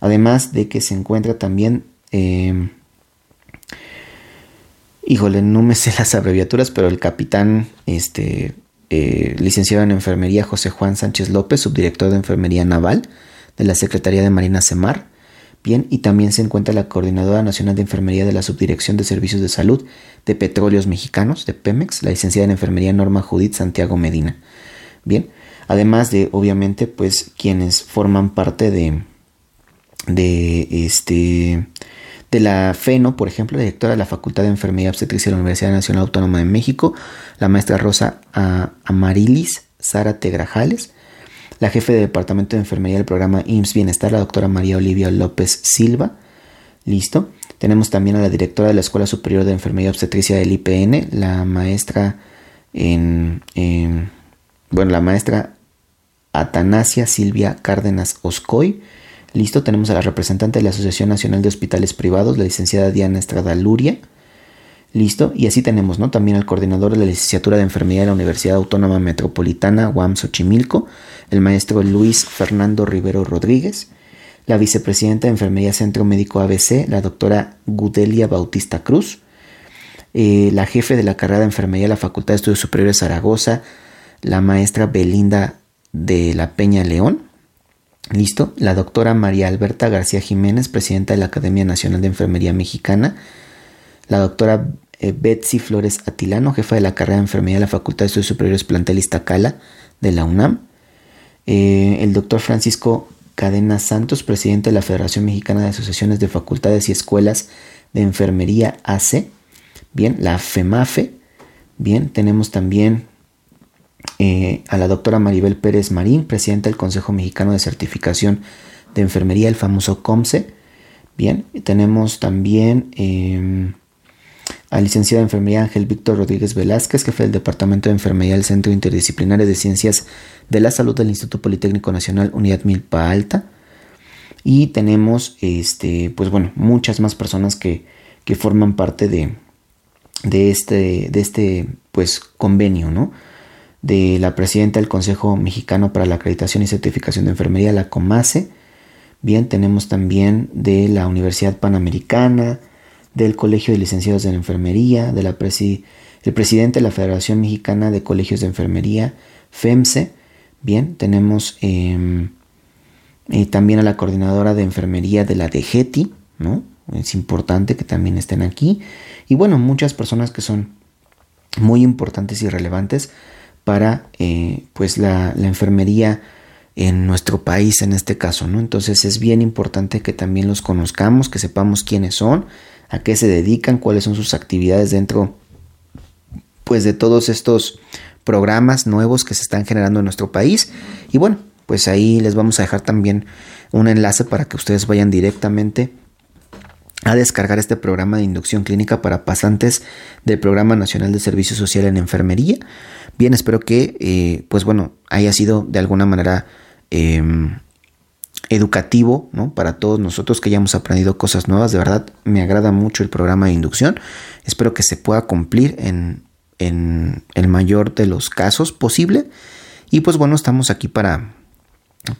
Además de que se encuentra también, eh, híjole, no me sé las abreviaturas, pero el capitán, este, eh, licenciado en enfermería José Juan Sánchez López, subdirector de enfermería naval de la Secretaría de Marina Semar, Bien, y también se encuentra la Coordinadora Nacional de Enfermería de la Subdirección de Servicios de Salud de Petróleos Mexicanos, de Pemex, la licenciada en Enfermería Norma Judith Santiago Medina. Bien, además de, obviamente, pues quienes forman parte de, de este de la FENO, por ejemplo, directora de la Facultad de Enfermería Obstetricia de la Universidad Nacional Autónoma de México, la maestra Rosa Amarilis Sara Tegrajales, la jefe de departamento de enfermería del programa IMSS Bienestar, la doctora María Olivia López Silva. Listo. Tenemos también a la directora de la Escuela Superior de Enfermería Obstetricia del IPN, la maestra en, bueno, la maestra Atanasia Silvia Cárdenas Oscoy. Listo, tenemos a la representante de la Asociación Nacional de Hospitales Privados, la licenciada Diana Estrada Luria. Listo, y así tenemos, ¿no? También al coordinador de la licenciatura de enfermería de la Universidad Autónoma Metropolitana, UAM Xochimilco, el maestro Luis Fernando Rivero Rodríguez, la vicepresidenta de Enfermería Centro Médico ABC, la doctora Gudelia Bautista Cruz, eh, la jefe de la carrera de Enfermería de la Facultad de Estudios Superiores Zaragoza, la maestra Belinda de la Peña León, listo, la doctora María Alberta García Jiménez, presidenta de la Academia Nacional de Enfermería Mexicana, la doctora eh, Betsy Flores Atilano, jefa de la carrera de Enfermería de la Facultad de Estudios Superiores Plantel Iztacala de la UNAM, eh, el doctor Francisco Cadena Santos, presidente de la Federación Mexicana de Asociaciones de Facultades y Escuelas de Enfermería AC. Bien, la FEMAFE. Bien, tenemos también eh, a la doctora Maribel Pérez Marín, presidenta del Consejo Mexicano de Certificación de Enfermería, el famoso COMSE. Bien, tenemos también em, al licenciado de Enfermería Ángel Víctor Rodríguez Velázquez, jefe del Departamento de Enfermería del Centro Interdisciplinario de Ciencias de la Salud del Instituto Politécnico Nacional Unidad Milpa Alta. Y tenemos, este, pues bueno, muchas más personas que, que forman parte de, de, este, de este pues, convenio, ¿no? De la presidenta del Consejo Mexicano para la Acreditación y Certificación de Enfermería, la COMACE. Bien, tenemos también de la Universidad Panamericana, del Colegio de Licenciados de la Enfermería, de el presidente de la Federación Mexicana de Colegios de Enfermería, FEMSE. Bien, tenemos em, eh, también a la coordinadora de enfermería de la DGETI, ¿no? Es importante que también estén aquí. Y bueno, muchas personas que son muy importantes y relevantes para eh, pues la, la, enfermería en nuestro país en este caso, ¿no? Entonces es bien importante que también los conozcamos, que sepamos quiénes son a qué se dedican, cuáles son sus actividades dentro pues de todos estos programas nuevos que se están generando en nuestro país. Y bueno, pues ahí les vamos a dejar también un enlace para que ustedes vayan directamente a descargar este programa de inducción clínica para pasantes del Programa Nacional de Servicio Social en Enfermería. Bien, espero que, eh, pues bueno, haya sido de alguna manera em, educativo ¿no? para todos nosotros que hayamos aprendido cosas nuevas. De verdad, me agrada mucho el programa de inducción. Espero que se pueda cumplir en, en el mayor de los casos posible. Y pues bueno, estamos aquí para,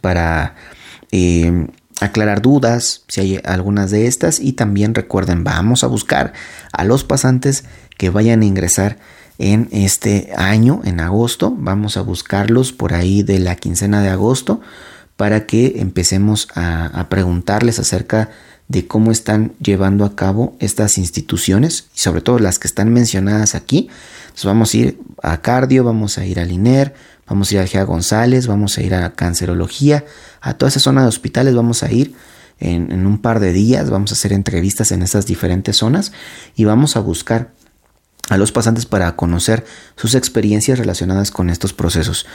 para eh, aclarar dudas, si hay algunas de estas. Y también recuerden, vamos a buscar a los pasantes que vayan a ingresar en este año, en agosto. Vamos a buscarlos por ahí de la quincena de agosto para que empecemos a, preguntarles acerca de cómo están llevando a cabo estas instituciones y sobre todo las que están mencionadas aquí. Entonces vamos a ir a cardio, vamos a ir al INER, vamos a ir al GEA González, vamos a ir a cancerología, a toda esa zona de hospitales vamos a ir en, un par de días, vamos a hacer entrevistas en esas diferentes zonas y vamos a buscar a los pasantes para conocer sus experiencias relacionadas con estos procesos.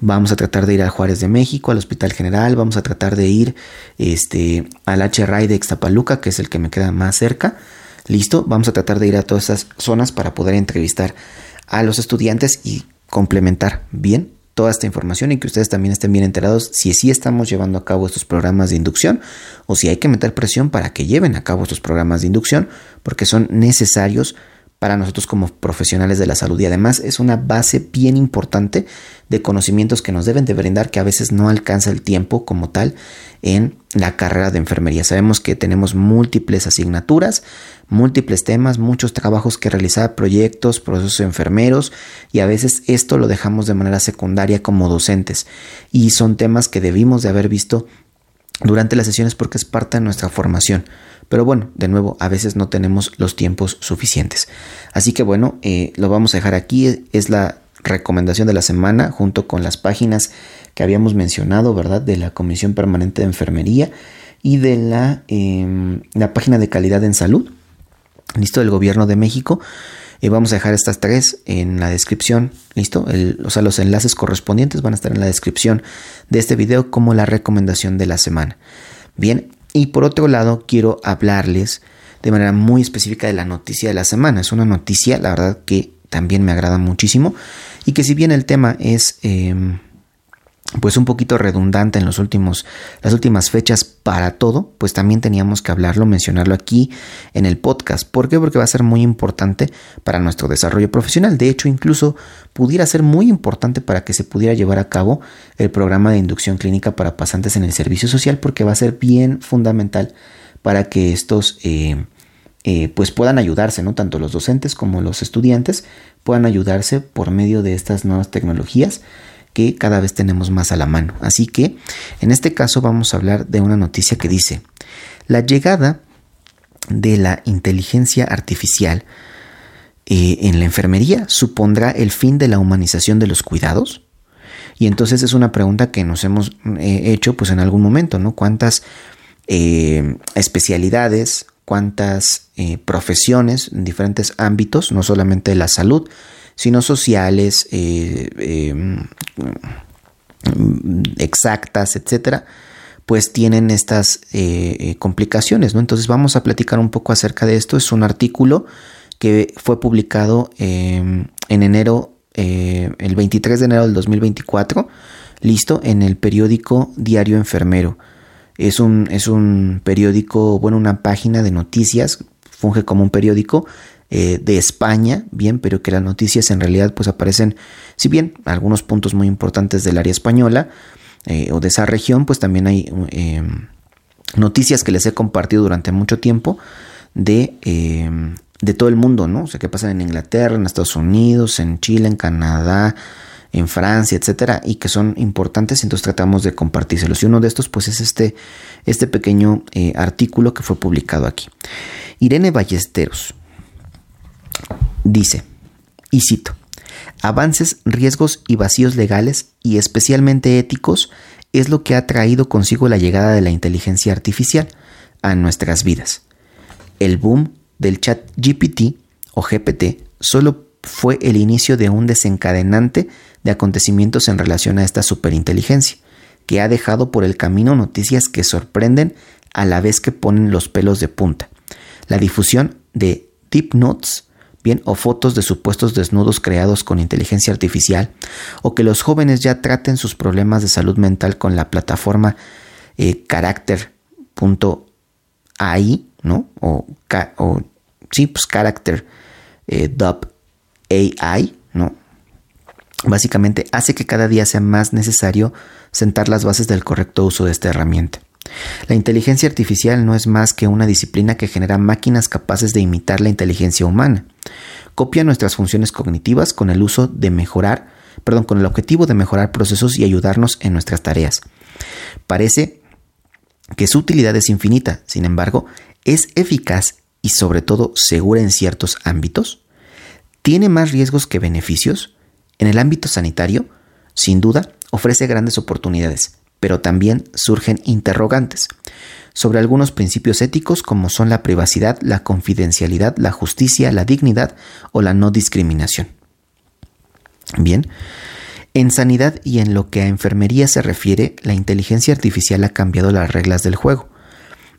Vamos a tratar de ir a Juárez de México, al Hospital General, vamos a tratar de ir este, al HRI de Ixtapaluca, que es el que me queda más cerca. Listo, vamos a tratar de ir a todas esas zonas para poder entrevistar a los estudiantes y complementar bien toda esta información y que ustedes también estén bien enterados si sí estamos llevando a cabo estos programas de inducción o si hay que meter presión para que lleven a cabo estos programas de inducción porque son necesarios para nosotros como profesionales de la salud y además es una base bien importante de conocimientos que nos deben de brindar que a veces no alcanza el tiempo como tal en la carrera de enfermería. Sabemos que tenemos múltiples asignaturas, múltiples temas, muchos trabajos que realizar, proyectos, procesos enfermeros y a veces esto lo dejamos de manera secundaria como docentes y son temas que debimos de haber visto durante las sesiones porque es parte de nuestra formación. Pero bueno, de nuevo, a veces no tenemos los tiempos suficientes. Así que bueno, eh, lo vamos a dejar aquí. Es la recomendación de la semana junto con las páginas que habíamos mencionado, ¿verdad? De la Comisión Permanente de Enfermería y de la, em, la página de calidad en salud. Listo, del Gobierno de México. Eh, vamos a dejar estas tres en la descripción, ¿listo? o sea, los enlaces correspondientes van a estar en la descripción de este video como la recomendación de la semana. Bien, y por otro lado, quiero hablarles de manera muy específica de la noticia de la semana. Es una noticia, la verdad, que también me agrada muchísimo y que si bien el tema es... Em, pues un poquito redundante en los últimos, las últimas fechas para todo, pues también teníamos que hablarlo, mencionarlo aquí en el podcast. ¿Por qué? Porque va a ser muy importante para nuestro desarrollo profesional. De hecho, incluso pudiera ser muy importante para que se pudiera llevar a cabo el programa de inducción clínica para pasantes en el servicio social, porque va a ser bien fundamental para que estos eh, eh, pues puedan ayudarse, ¿no? Tanto los docentes como los estudiantes puedan ayudarse por medio de estas nuevas tecnologías que cada vez tenemos más a la mano. Así que en este caso vamos a hablar de una noticia que dice, la llegada de la inteligencia artificial eh, en la enfermería supondrá el fin de la humanización de los cuidados. Y entonces es una pregunta que nos hemos eh, hecho pues en algún momento, ¿no? ¿Cuántas eh, especialidades, cuántas profesiones en diferentes ámbitos, no solamente la salud, sino sociales, eh, em, exactas, etcétera, pues tienen estas eh, eh, complicaciones, ¿no? Entonces vamos a platicar un poco acerca de esto. Es un artículo que fue publicado em, en enero, el 23 de enero del 2024, listo, en el periódico Diario Enfermero. Es un, es un periódico, bueno, una página de noticias, funge como un periódico eh, de España, bien, pero que las noticias en realidad pues aparecen, si bien algunos puntos muy importantes del área española eh, o de esa región, pues también hay em, noticias que les he compartido durante mucho tiempo de, em, de todo el mundo, ¿no? O sea, que pasan en Inglaterra, en Estados Unidos, en Chile, en Canadá, en Francia, etcétera, y que son importantes, entonces tratamos de compartírselos. Y uno de estos, pues, es este, este pequeño eh, artículo que fue publicado aquí. Irene Ballesteros, Dice, y cito, avances, riesgos y vacíos legales y especialmente éticos es lo que ha traído consigo la llegada de la inteligencia artificial a nuestras vidas. El boom del chat GPT o GPT solo fue el inicio de un desencadenante de acontecimientos en relación a esta superinteligencia, que ha dejado por el camino noticias que sorprenden a la vez que ponen los pelos de punta. La difusión de Deep Notes bien, o fotos de supuestos desnudos creados con inteligencia artificial, o que los jóvenes ya traten sus problemas de salud mental con la plataforma eh, character.ai, ¿no? O, o, sí, pues eh, AI, ¿no? Básicamente hace que cada día sea más necesario sentar las bases del correcto uso de esta herramienta. La inteligencia artificial no es más que una disciplina que genera máquinas capaces de imitar la inteligencia humana. Copia nuestras funciones cognitivas con el uso de mejorar, perdón, con el objetivo de mejorar procesos y ayudarnos en nuestras tareas. Parece que su utilidad es infinita, sin embargo, es eficaz y sobre todo segura en ciertos ámbitos. ¿Tiene más riesgos que beneficios? En el ámbito sanitario, sin duda, ofrece grandes oportunidades, pero también surgen interrogantes sobre algunos principios éticos como son la privacidad, la confidencialidad, la justicia, la dignidad o la no discriminación. Bien, en sanidad y en lo que a enfermería se refiere, la inteligencia artificial ha cambiado las reglas del juego.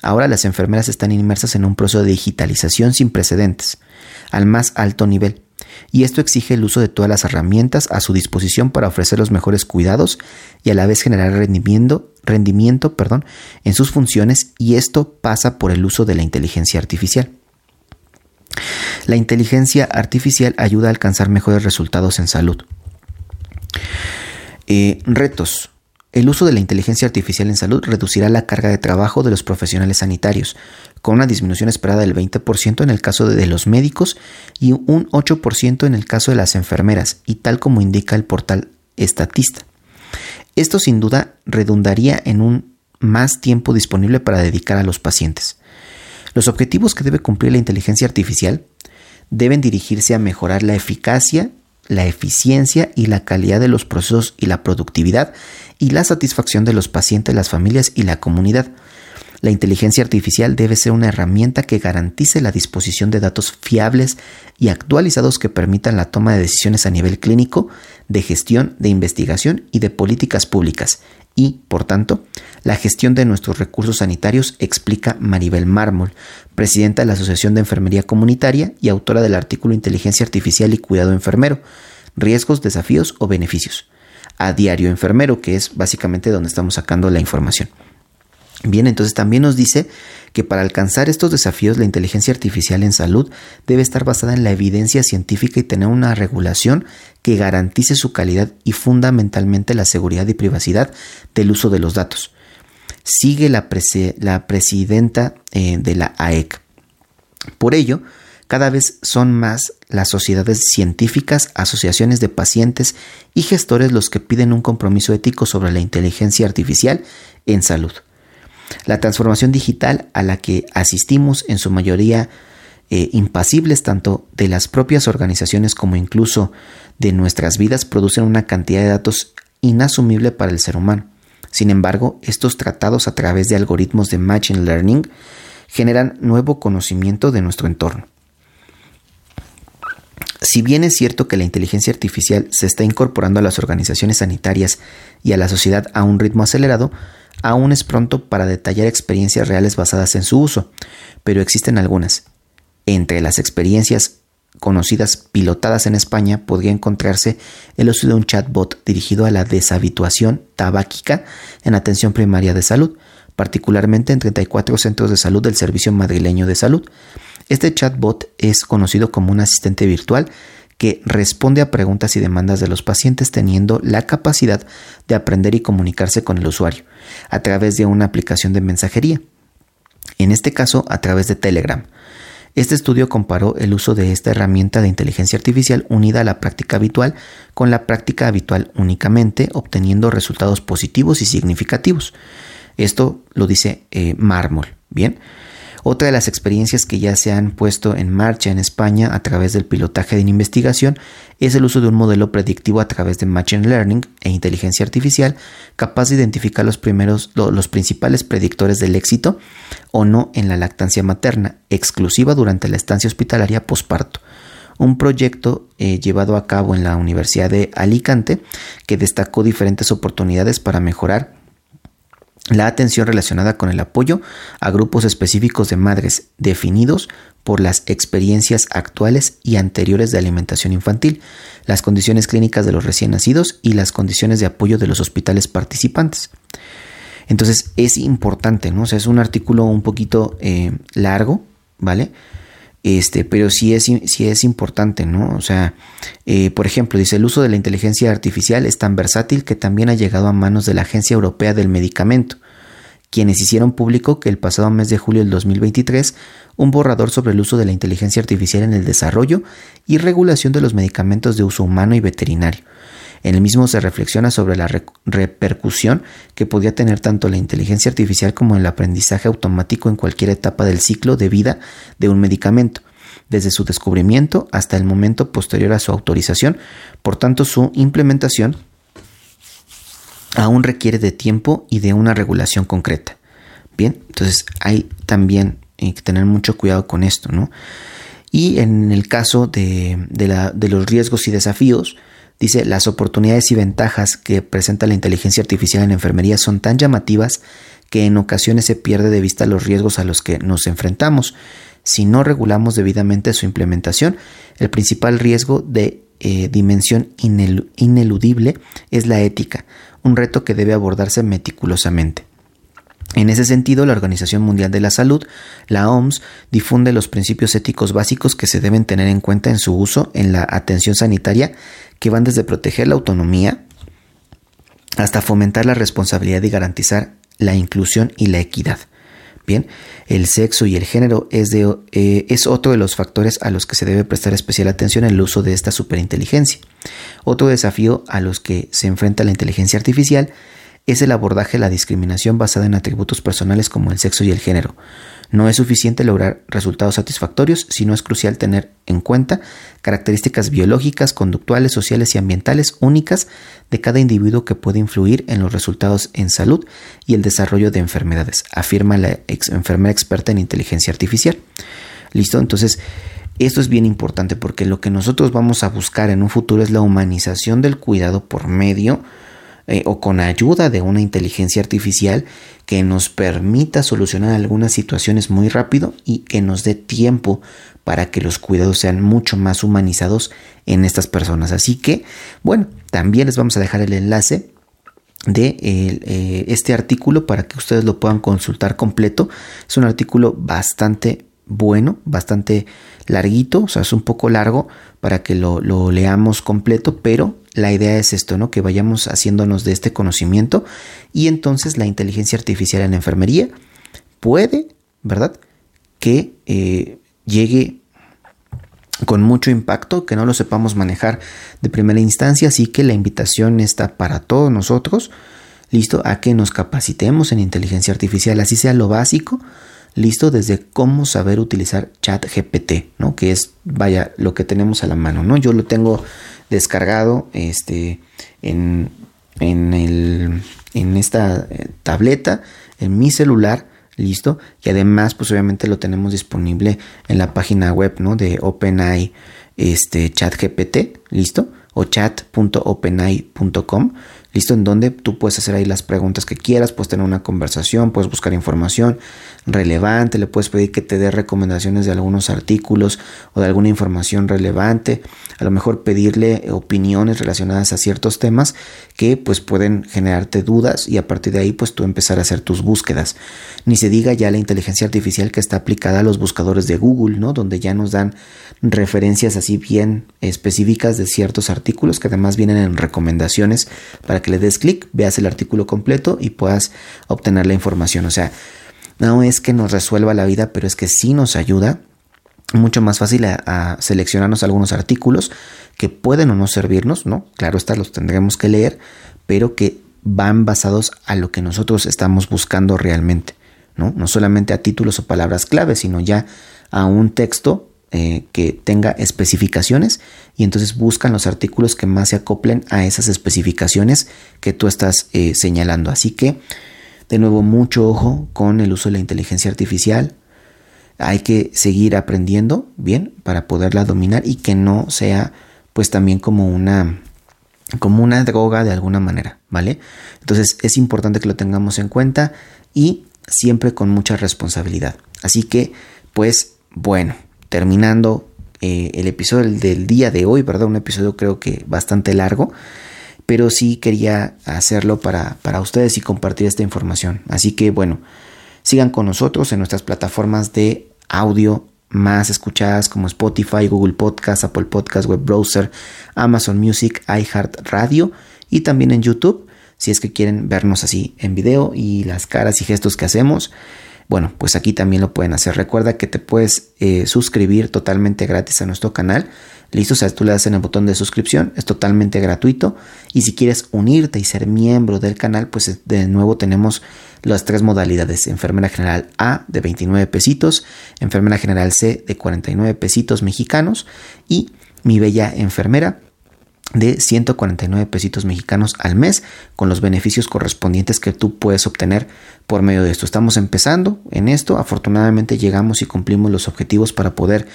Ahora las enfermeras están inmersas en un proceso de digitalización sin precedentes, al más alto nivel, y esto exige el uso de todas las herramientas a su disposición para ofrecer los mejores cuidados y a la vez generar rendimiento, rendimiento perdón, en sus funciones y esto pasa por el uso de la inteligencia artificial. La inteligencia artificial ayuda a alcanzar mejores resultados en salud. Eh, retos. El uso de la inteligencia artificial en salud reducirá la carga de trabajo de los profesionales sanitarios, con una disminución esperada del 20% en el caso de los médicos y un 8% en el caso de las enfermeras, y tal como indica el portal Estatista. Esto sin duda redundaría en un más tiempo disponible para dedicar a los pacientes. Los objetivos que debe cumplir la inteligencia artificial deben dirigirse a mejorar la eficacia la eficiencia y la calidad de los procesos y la productividad y la satisfacción de los pacientes, las familias y la comunidad. La inteligencia artificial debe ser una herramienta que garantice la disposición de datos fiables y actualizados que permitan la toma de decisiones a nivel clínico, de gestión, de investigación y de políticas públicas. Y, por tanto, la gestión de nuestros recursos sanitarios, explica Maribel Mármol, presidenta de la Asociación de Enfermería Comunitaria y autora del artículo Inteligencia Artificial y Cuidado Enfermero, riesgos, desafíos o beneficios, a Diario Enfermero, que es básicamente donde estamos sacando la información. Bien, entonces también nos dice que para alcanzar estos desafíos la inteligencia artificial en salud debe estar basada en la evidencia científica y tener una regulación que garantice su calidad y fundamentalmente la seguridad y privacidad del uso de los datos. Sigue la, presidenta eh, de la AEC. Por ello, cada vez son más las sociedades científicas, asociaciones de pacientes y gestores los que piden un compromiso ético sobre la inteligencia artificial en salud. La transformación digital a la que asistimos en su mayoría eh, impasibles tanto de las propias organizaciones como incluso de nuestras vidas producen una cantidad de datos inasumible para el ser humano. Sin embargo, estos tratados a través de algoritmos de Machine Learning generan nuevo conocimiento de nuestro entorno. Si bien es cierto que la inteligencia artificial se está incorporando a las organizaciones sanitarias y a la sociedad a un ritmo acelerado, aún es pronto para detallar experiencias reales basadas en su uso, pero existen algunas. Entre las experiencias conocidas pilotadas en España podría encontrarse el uso de un chatbot dirigido a la deshabituación tabáquica en atención primaria de salud, particularmente en 34 centros de salud del Servicio Madrileño de Salud. Este chatbot es conocido como un asistente virtual que responde a preguntas y demandas de los pacientes teniendo la capacidad de aprender y comunicarse con el usuario a través de una aplicación de mensajería, en este caso a través de Telegram. Este estudio comparó el uso de esta herramienta de inteligencia artificial unida a la práctica habitual con la práctica habitual únicamente, obteniendo resultados positivos y significativos. Esto lo dice eh, Mármol. Bien. Otra de las experiencias que ya se han puesto en marcha en España a través del pilotaje de investigación es el uso de un modelo predictivo a través de Machine Learning e inteligencia artificial capaz de identificar los, primeros, los principales predictores del éxito o no en la lactancia materna, exclusiva durante la estancia hospitalaria posparto. Un proyecto eh, llevado a cabo en la Universidad de Alicante que destacó diferentes oportunidades para mejorar la atención relacionada con el apoyo a grupos específicos de madres definidos por las experiencias actuales y anteriores de alimentación infantil, las condiciones clínicas de los recién nacidos y las condiciones de apoyo de los hospitales participantes. Entonces es importante, ¿no? O sea, es un artículo un poquito eh, largo, ¿vale? Este, pero sí es, sí es importante, ¿no? O sea, eh, por ejemplo, dice, el uso de la inteligencia artificial es tan versátil que también ha llegado a manos de la Agencia Europea del Medicamento, quienes hicieron público que el pasado mes de julio del 2023 un borrador sobre el uso de la inteligencia artificial en el desarrollo y regulación de los medicamentos de uso humano y veterinario, en el mismo se reflexiona sobre la repercusión que podía tener tanto la inteligencia artificial como el aprendizaje automático en cualquier etapa del ciclo de vida de un medicamento, desde su descubrimiento hasta el momento posterior a su autorización. Por tanto, su implementación aún requiere de tiempo y de una regulación concreta. Bien, entonces hay también que tener mucho cuidado con esto, ¿no? Y en el caso de los riesgos y desafíos, dice, las oportunidades y ventajas que presenta la inteligencia artificial en enfermería son tan llamativas que en ocasiones se pierde de vista los riesgos a los que nos enfrentamos. Si no regulamos debidamente su implementación, el principal riesgo de eh, dimensión ineludible es la ética, un reto que debe abordarse meticulosamente. En ese sentido, la Organización Mundial de la Salud, la OMS, difunde los principios éticos básicos que se deben tener en cuenta en su uso en la atención sanitaria, que van desde proteger la autonomía hasta fomentar la responsabilidad y garantizar la inclusión y la equidad. Bien, el sexo y el género es, eh, es otro de los factores a los que se debe prestar especial atención en el uso de esta superinteligencia. Otro desafío a los que se enfrenta la inteligencia artificial es el abordaje de la discriminación basada en atributos personales como el sexo y el género. No es suficiente lograr resultados satisfactorios, sino es crucial tener en cuenta características biológicas, conductuales, sociales y ambientales únicas de cada individuo que puede influir en los resultados en salud y el desarrollo de enfermedades, afirma la enfermera experta en inteligencia artificial. ¿Listo? Entonces, esto es bien importante porque lo que nosotros vamos a buscar en un futuro es la humanización del cuidado por medio eh, o con ayuda de una inteligencia artificial que nos permita solucionar algunas situaciones muy rápido y que nos dé tiempo para que los cuidados sean mucho más humanizados en estas personas. Así que, bueno, también les vamos a dejar el enlace de eh, este artículo para que ustedes lo puedan consultar completo. Es un artículo bastante bueno, bastante larguito, o sea, es un poco largo para que lo, leamos completo, pero la idea es esto, ¿no? Que vayamos haciéndonos de este conocimiento y entonces la inteligencia artificial en la enfermería puede, ¿verdad? Que eh, llegue con mucho impacto, que no lo sepamos manejar de primera instancia, así que la invitación está para todos nosotros, listo, a que nos capacitemos en inteligencia artificial, así sea lo básico, listo, desde cómo saber utilizar chat GPT, ¿no? Que es, vaya, lo que tenemos a la mano, ¿no? Yo lo tengo descargado este, en, en, el, en esta eh, tableta, en mi celular, listo. Y además, pues obviamente lo tenemos disponible en la página web ¿no? de OpenAI este, ChatGPT, listo. O chat.openai.com listo, en donde tú puedes hacer ahí las preguntas que quieras, puedes tener una conversación, puedes buscar información relevante, le puedes pedir que te dé recomendaciones de algunos artículos o de alguna información relevante, a lo mejor pedirle opiniones relacionadas a ciertos temas que pues pueden generarte dudas y a partir de ahí pues tú empezar a hacer tus búsquedas. Ni se diga ya la inteligencia artificial que está aplicada a los buscadores de Google, ¿no? Donde ya nos dan referencias así bien específicas de ciertos artículos que además vienen en recomendaciones para que le des clic, veas el artículo completo y puedas obtener la información. O sea, no es que nos resuelva la vida, pero es que sí nos ayuda mucho más fácil a, seleccionarnos algunos artículos que pueden o no servirnos, ¿no? Claro, estos los tendremos que leer, pero que van basados a lo que nosotros estamos buscando realmente, ¿no? No solamente a títulos o palabras clave, sino ya a un texto eh, que tenga especificaciones y entonces buscan los artículos que más se acoplen a esas especificaciones que tú estás eh, señalando. Así que, de nuevo, mucho ojo con el uso de la inteligencia artificial. Hay que seguir aprendiendo bien para poderla dominar y que no sea pues también como una como una droga de alguna manera, ¿vale? Entonces es importante que lo tengamos en cuenta y siempre con mucha responsabilidad. Así que, pues bueno, terminando eh, el episodio del día de hoy, ¿verdad? Un episodio creo que bastante largo, pero sí quería hacerlo para, para ustedes y compartir esta información. Así que bueno, sigan con nosotros en nuestras plataformas de audio más escuchadas como Spotify, Google Podcast, Apple Podcast, Web Browser, Amazon Music, iHeart Radio y también en YouTube si es que quieren vernos así en video y las caras y gestos que hacemos. Bueno, pues aquí también lo pueden hacer. Recuerda que te puedes eh, suscribir totalmente gratis a nuestro canal. Listo, o sea, tú le das en el botón de suscripción, es totalmente gratuito. Y si quieres unirte y ser miembro del canal, pues de nuevo tenemos las tres modalidades. Enfermera General A de 29 pesitos, Enfermera General C de 49 pesitos mexicanos y mi bella enfermera de 149 pesitos mexicanos al mes con los beneficios correspondientes que tú puedes obtener por medio de esto. Estamos empezando en esto, afortunadamente llegamos y cumplimos los objetivos para poder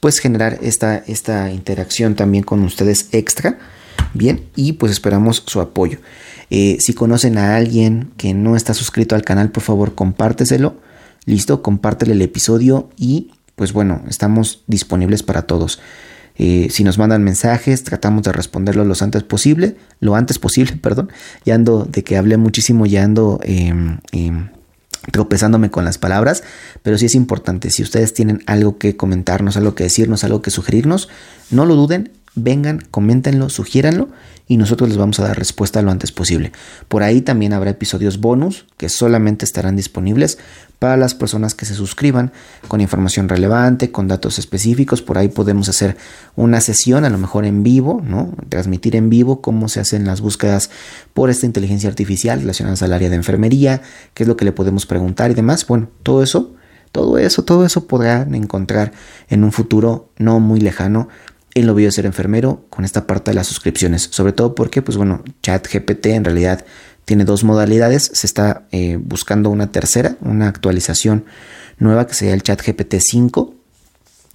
pues generar esta, esta interacción también con ustedes extra. Bien, y pues esperamos su apoyo. Eh, si conocen a alguien que no está suscrito al canal, por favor compárteselo. Listo, compártele el episodio y pues bueno, estamos disponibles para todos. Eh, si nos mandan mensajes, tratamos de responderlo lo antes posible, lo antes posible, [LAUGHS] perdón. Ya ando de que hablé muchísimo, ya ando em, em, tropezándome con las palabras, pero sí es importante, si ustedes tienen algo que comentarnos, algo que decirnos, algo que sugerirnos, no lo duden, vengan, coméntenlo, sugiéranlo y nosotros les vamos a dar respuesta lo antes posible. Por ahí también habrá episodios bonus que solamente estarán disponibles para las personas que se suscriban con información relevante, con datos específicos. Por ahí podemos hacer una sesión, a lo mejor en vivo, ¿no? Transmitir en vivo cómo se hacen las búsquedas por esta inteligencia artificial relacionadas al área de enfermería, qué es lo que le podemos preguntar y demás. Bueno, todo eso todo eso, todo eso podrán encontrar en un futuro no muy lejano en lo de ser enfermero con esta parte de las suscripciones. Sobre todo porque, pues bueno, ChatGPT en realidad tiene dos modalidades. Se está eh, buscando una tercera, una actualización nueva que sería el ChatGPT 5,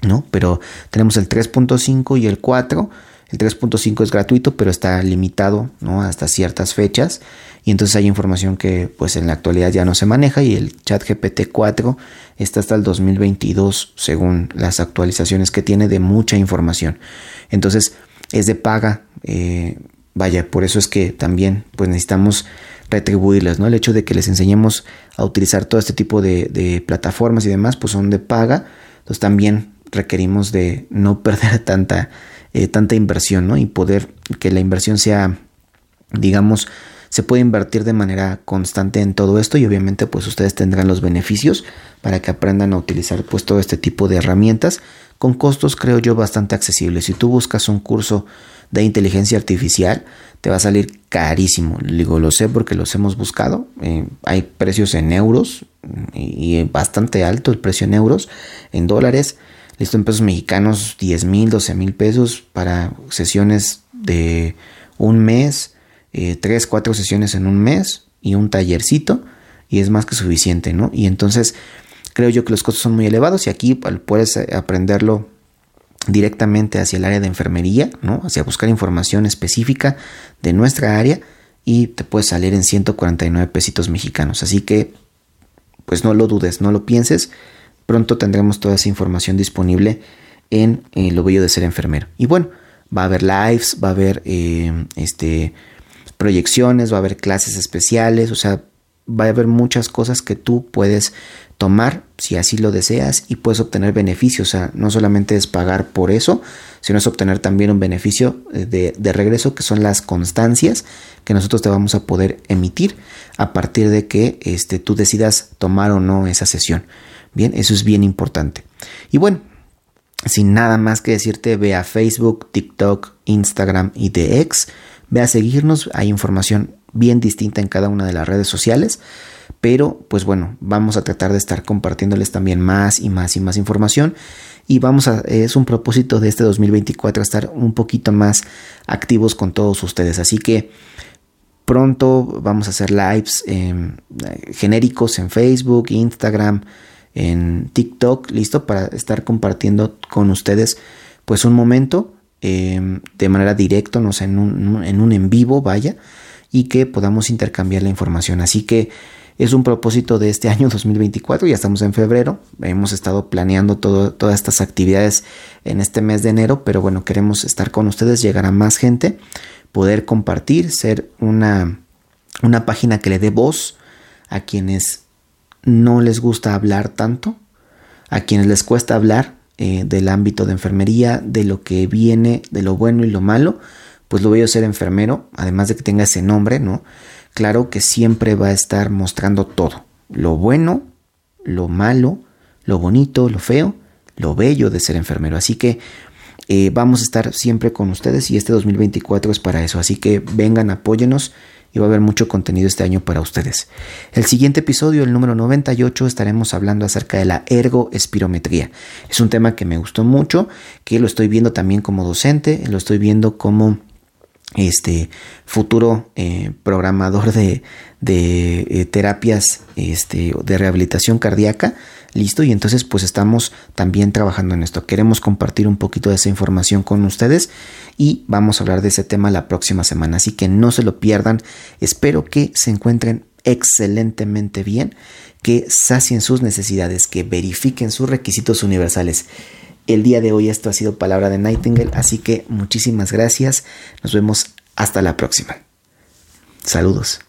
¿no? Pero tenemos el 3.5 y el 4 el 3.5 es gratuito, pero está limitado ¿no? hasta ciertas fechas. Y entonces hay información que pues en la actualidad ya no se maneja y el chat GPT 4 está hasta el 2022 según las actualizaciones que tiene de mucha información. Entonces es de paga. Eh, vaya, por eso es que también pues necesitamos retribuirles, ¿no? El hecho de que les enseñemos a utilizar todo este tipo de, de plataformas y demás, pues son de paga. Entonces también requerimos de no [LAUGHS] perder tanta eh, tanta inversión, ¿no? Y poder que la inversión sea, digamos, se puede invertir de manera constante en todo esto y obviamente pues ustedes tendrán los beneficios para que aprendan a utilizar pues todo este tipo de herramientas con costos creo yo bastante accesibles. Si tú buscas un curso de inteligencia artificial te va a salir carísimo. Digo, lo sé porque los hemos buscado. Eh, hay precios en euros y, y bastante alto el precio en euros, en dólares listo en pesos mexicanos 10 mil, 12 mil pesos para sesiones de un mes, eh, 3, 4 sesiones en un mes y un tallercito y es más que suficiente, ¿no? Y entonces creo yo que los costos son muy elevados y aquí puedes eh, aprenderlo directamente hacia el área de enfermería, ¿no? Hacia buscar información específica de nuestra área y te puede salir en 149 pesitos mexicanos. Así que, pues no lo dudes, no lo pienses Pronto tendremos toda esa información disponible en eh, lo bello de ser enfermero. Y bueno, va a haber lives, va a haber eh, este, proyecciones, va a haber clases especiales, o sea, va a haber muchas cosas que tú puedes tomar si así lo deseas y puedes obtener beneficios. O sea, no solamente es pagar por eso, sino es obtener también un beneficio eh, de, de, regreso que son las constancias que nosotros te vamos a poder emitir a partir de que este, tú decidas tomar o no esa sesión. Bien, eso es bien importante. Y bueno, sin nada más que decirte, ve a Facebook, TikTok, Instagram y DX. Ve a seguirnos, hay información bien distinta en cada una de las redes sociales. Pero pues bueno, vamos a tratar de estar compartiéndoles también más y más y más información. Y vamos a, es un propósito de este 2024 estar un poquito más activos con todos ustedes. Así que pronto vamos a hacer lives em, genéricos en Facebook, Instagram, en TikTok, listo para estar compartiendo con ustedes pues un momento em, de manera directa, no sé, en un, en vivo, vaya, y que podamos intercambiar la información. Así que es un propósito de este año [LAUGHS] 2024, ya estamos en febrero, hemos estado planeando todas estas actividades en este mes de enero, pero bueno, queremos estar con ustedes, llegar a más gente, poder compartir, ser una, una página que le dé voz a quienes no les gusta hablar tanto, a quienes les cuesta hablar eh, del ámbito de enfermería, de lo que viene, de lo bueno y lo malo, pues lo a ser enfermero, además de que tenga ese nombre, ¿no? Claro que siempre va a estar mostrando todo, lo bueno, lo malo, lo bonito, lo feo, lo bello de ser enfermero. Así que eh, vamos a estar siempre con ustedes y este 2024 es para eso. Así que vengan, apóyenos y va a haber mucho contenido este año para ustedes. El siguiente episodio, el número 98, estaremos hablando acerca de la ergoespirometría. Es un tema que me gustó mucho, que lo estoy viendo también como docente, lo estoy viendo como este futuro eh, programador de, de eh, terapias este, de rehabilitación cardíaca. Listo, y entonces pues estamos también trabajando en esto. Queremos compartir un poquito de esa información con ustedes y vamos a hablar de ese tema la próxima semana. Así que no se lo pierdan. Espero que se encuentren excelentemente bien, que sacien sus necesidades, que verifiquen sus requisitos universales. El día de hoy esto ha sido Palabra de Nightingale, así que muchísimas gracias. Nos vemos hasta la próxima. Saludos.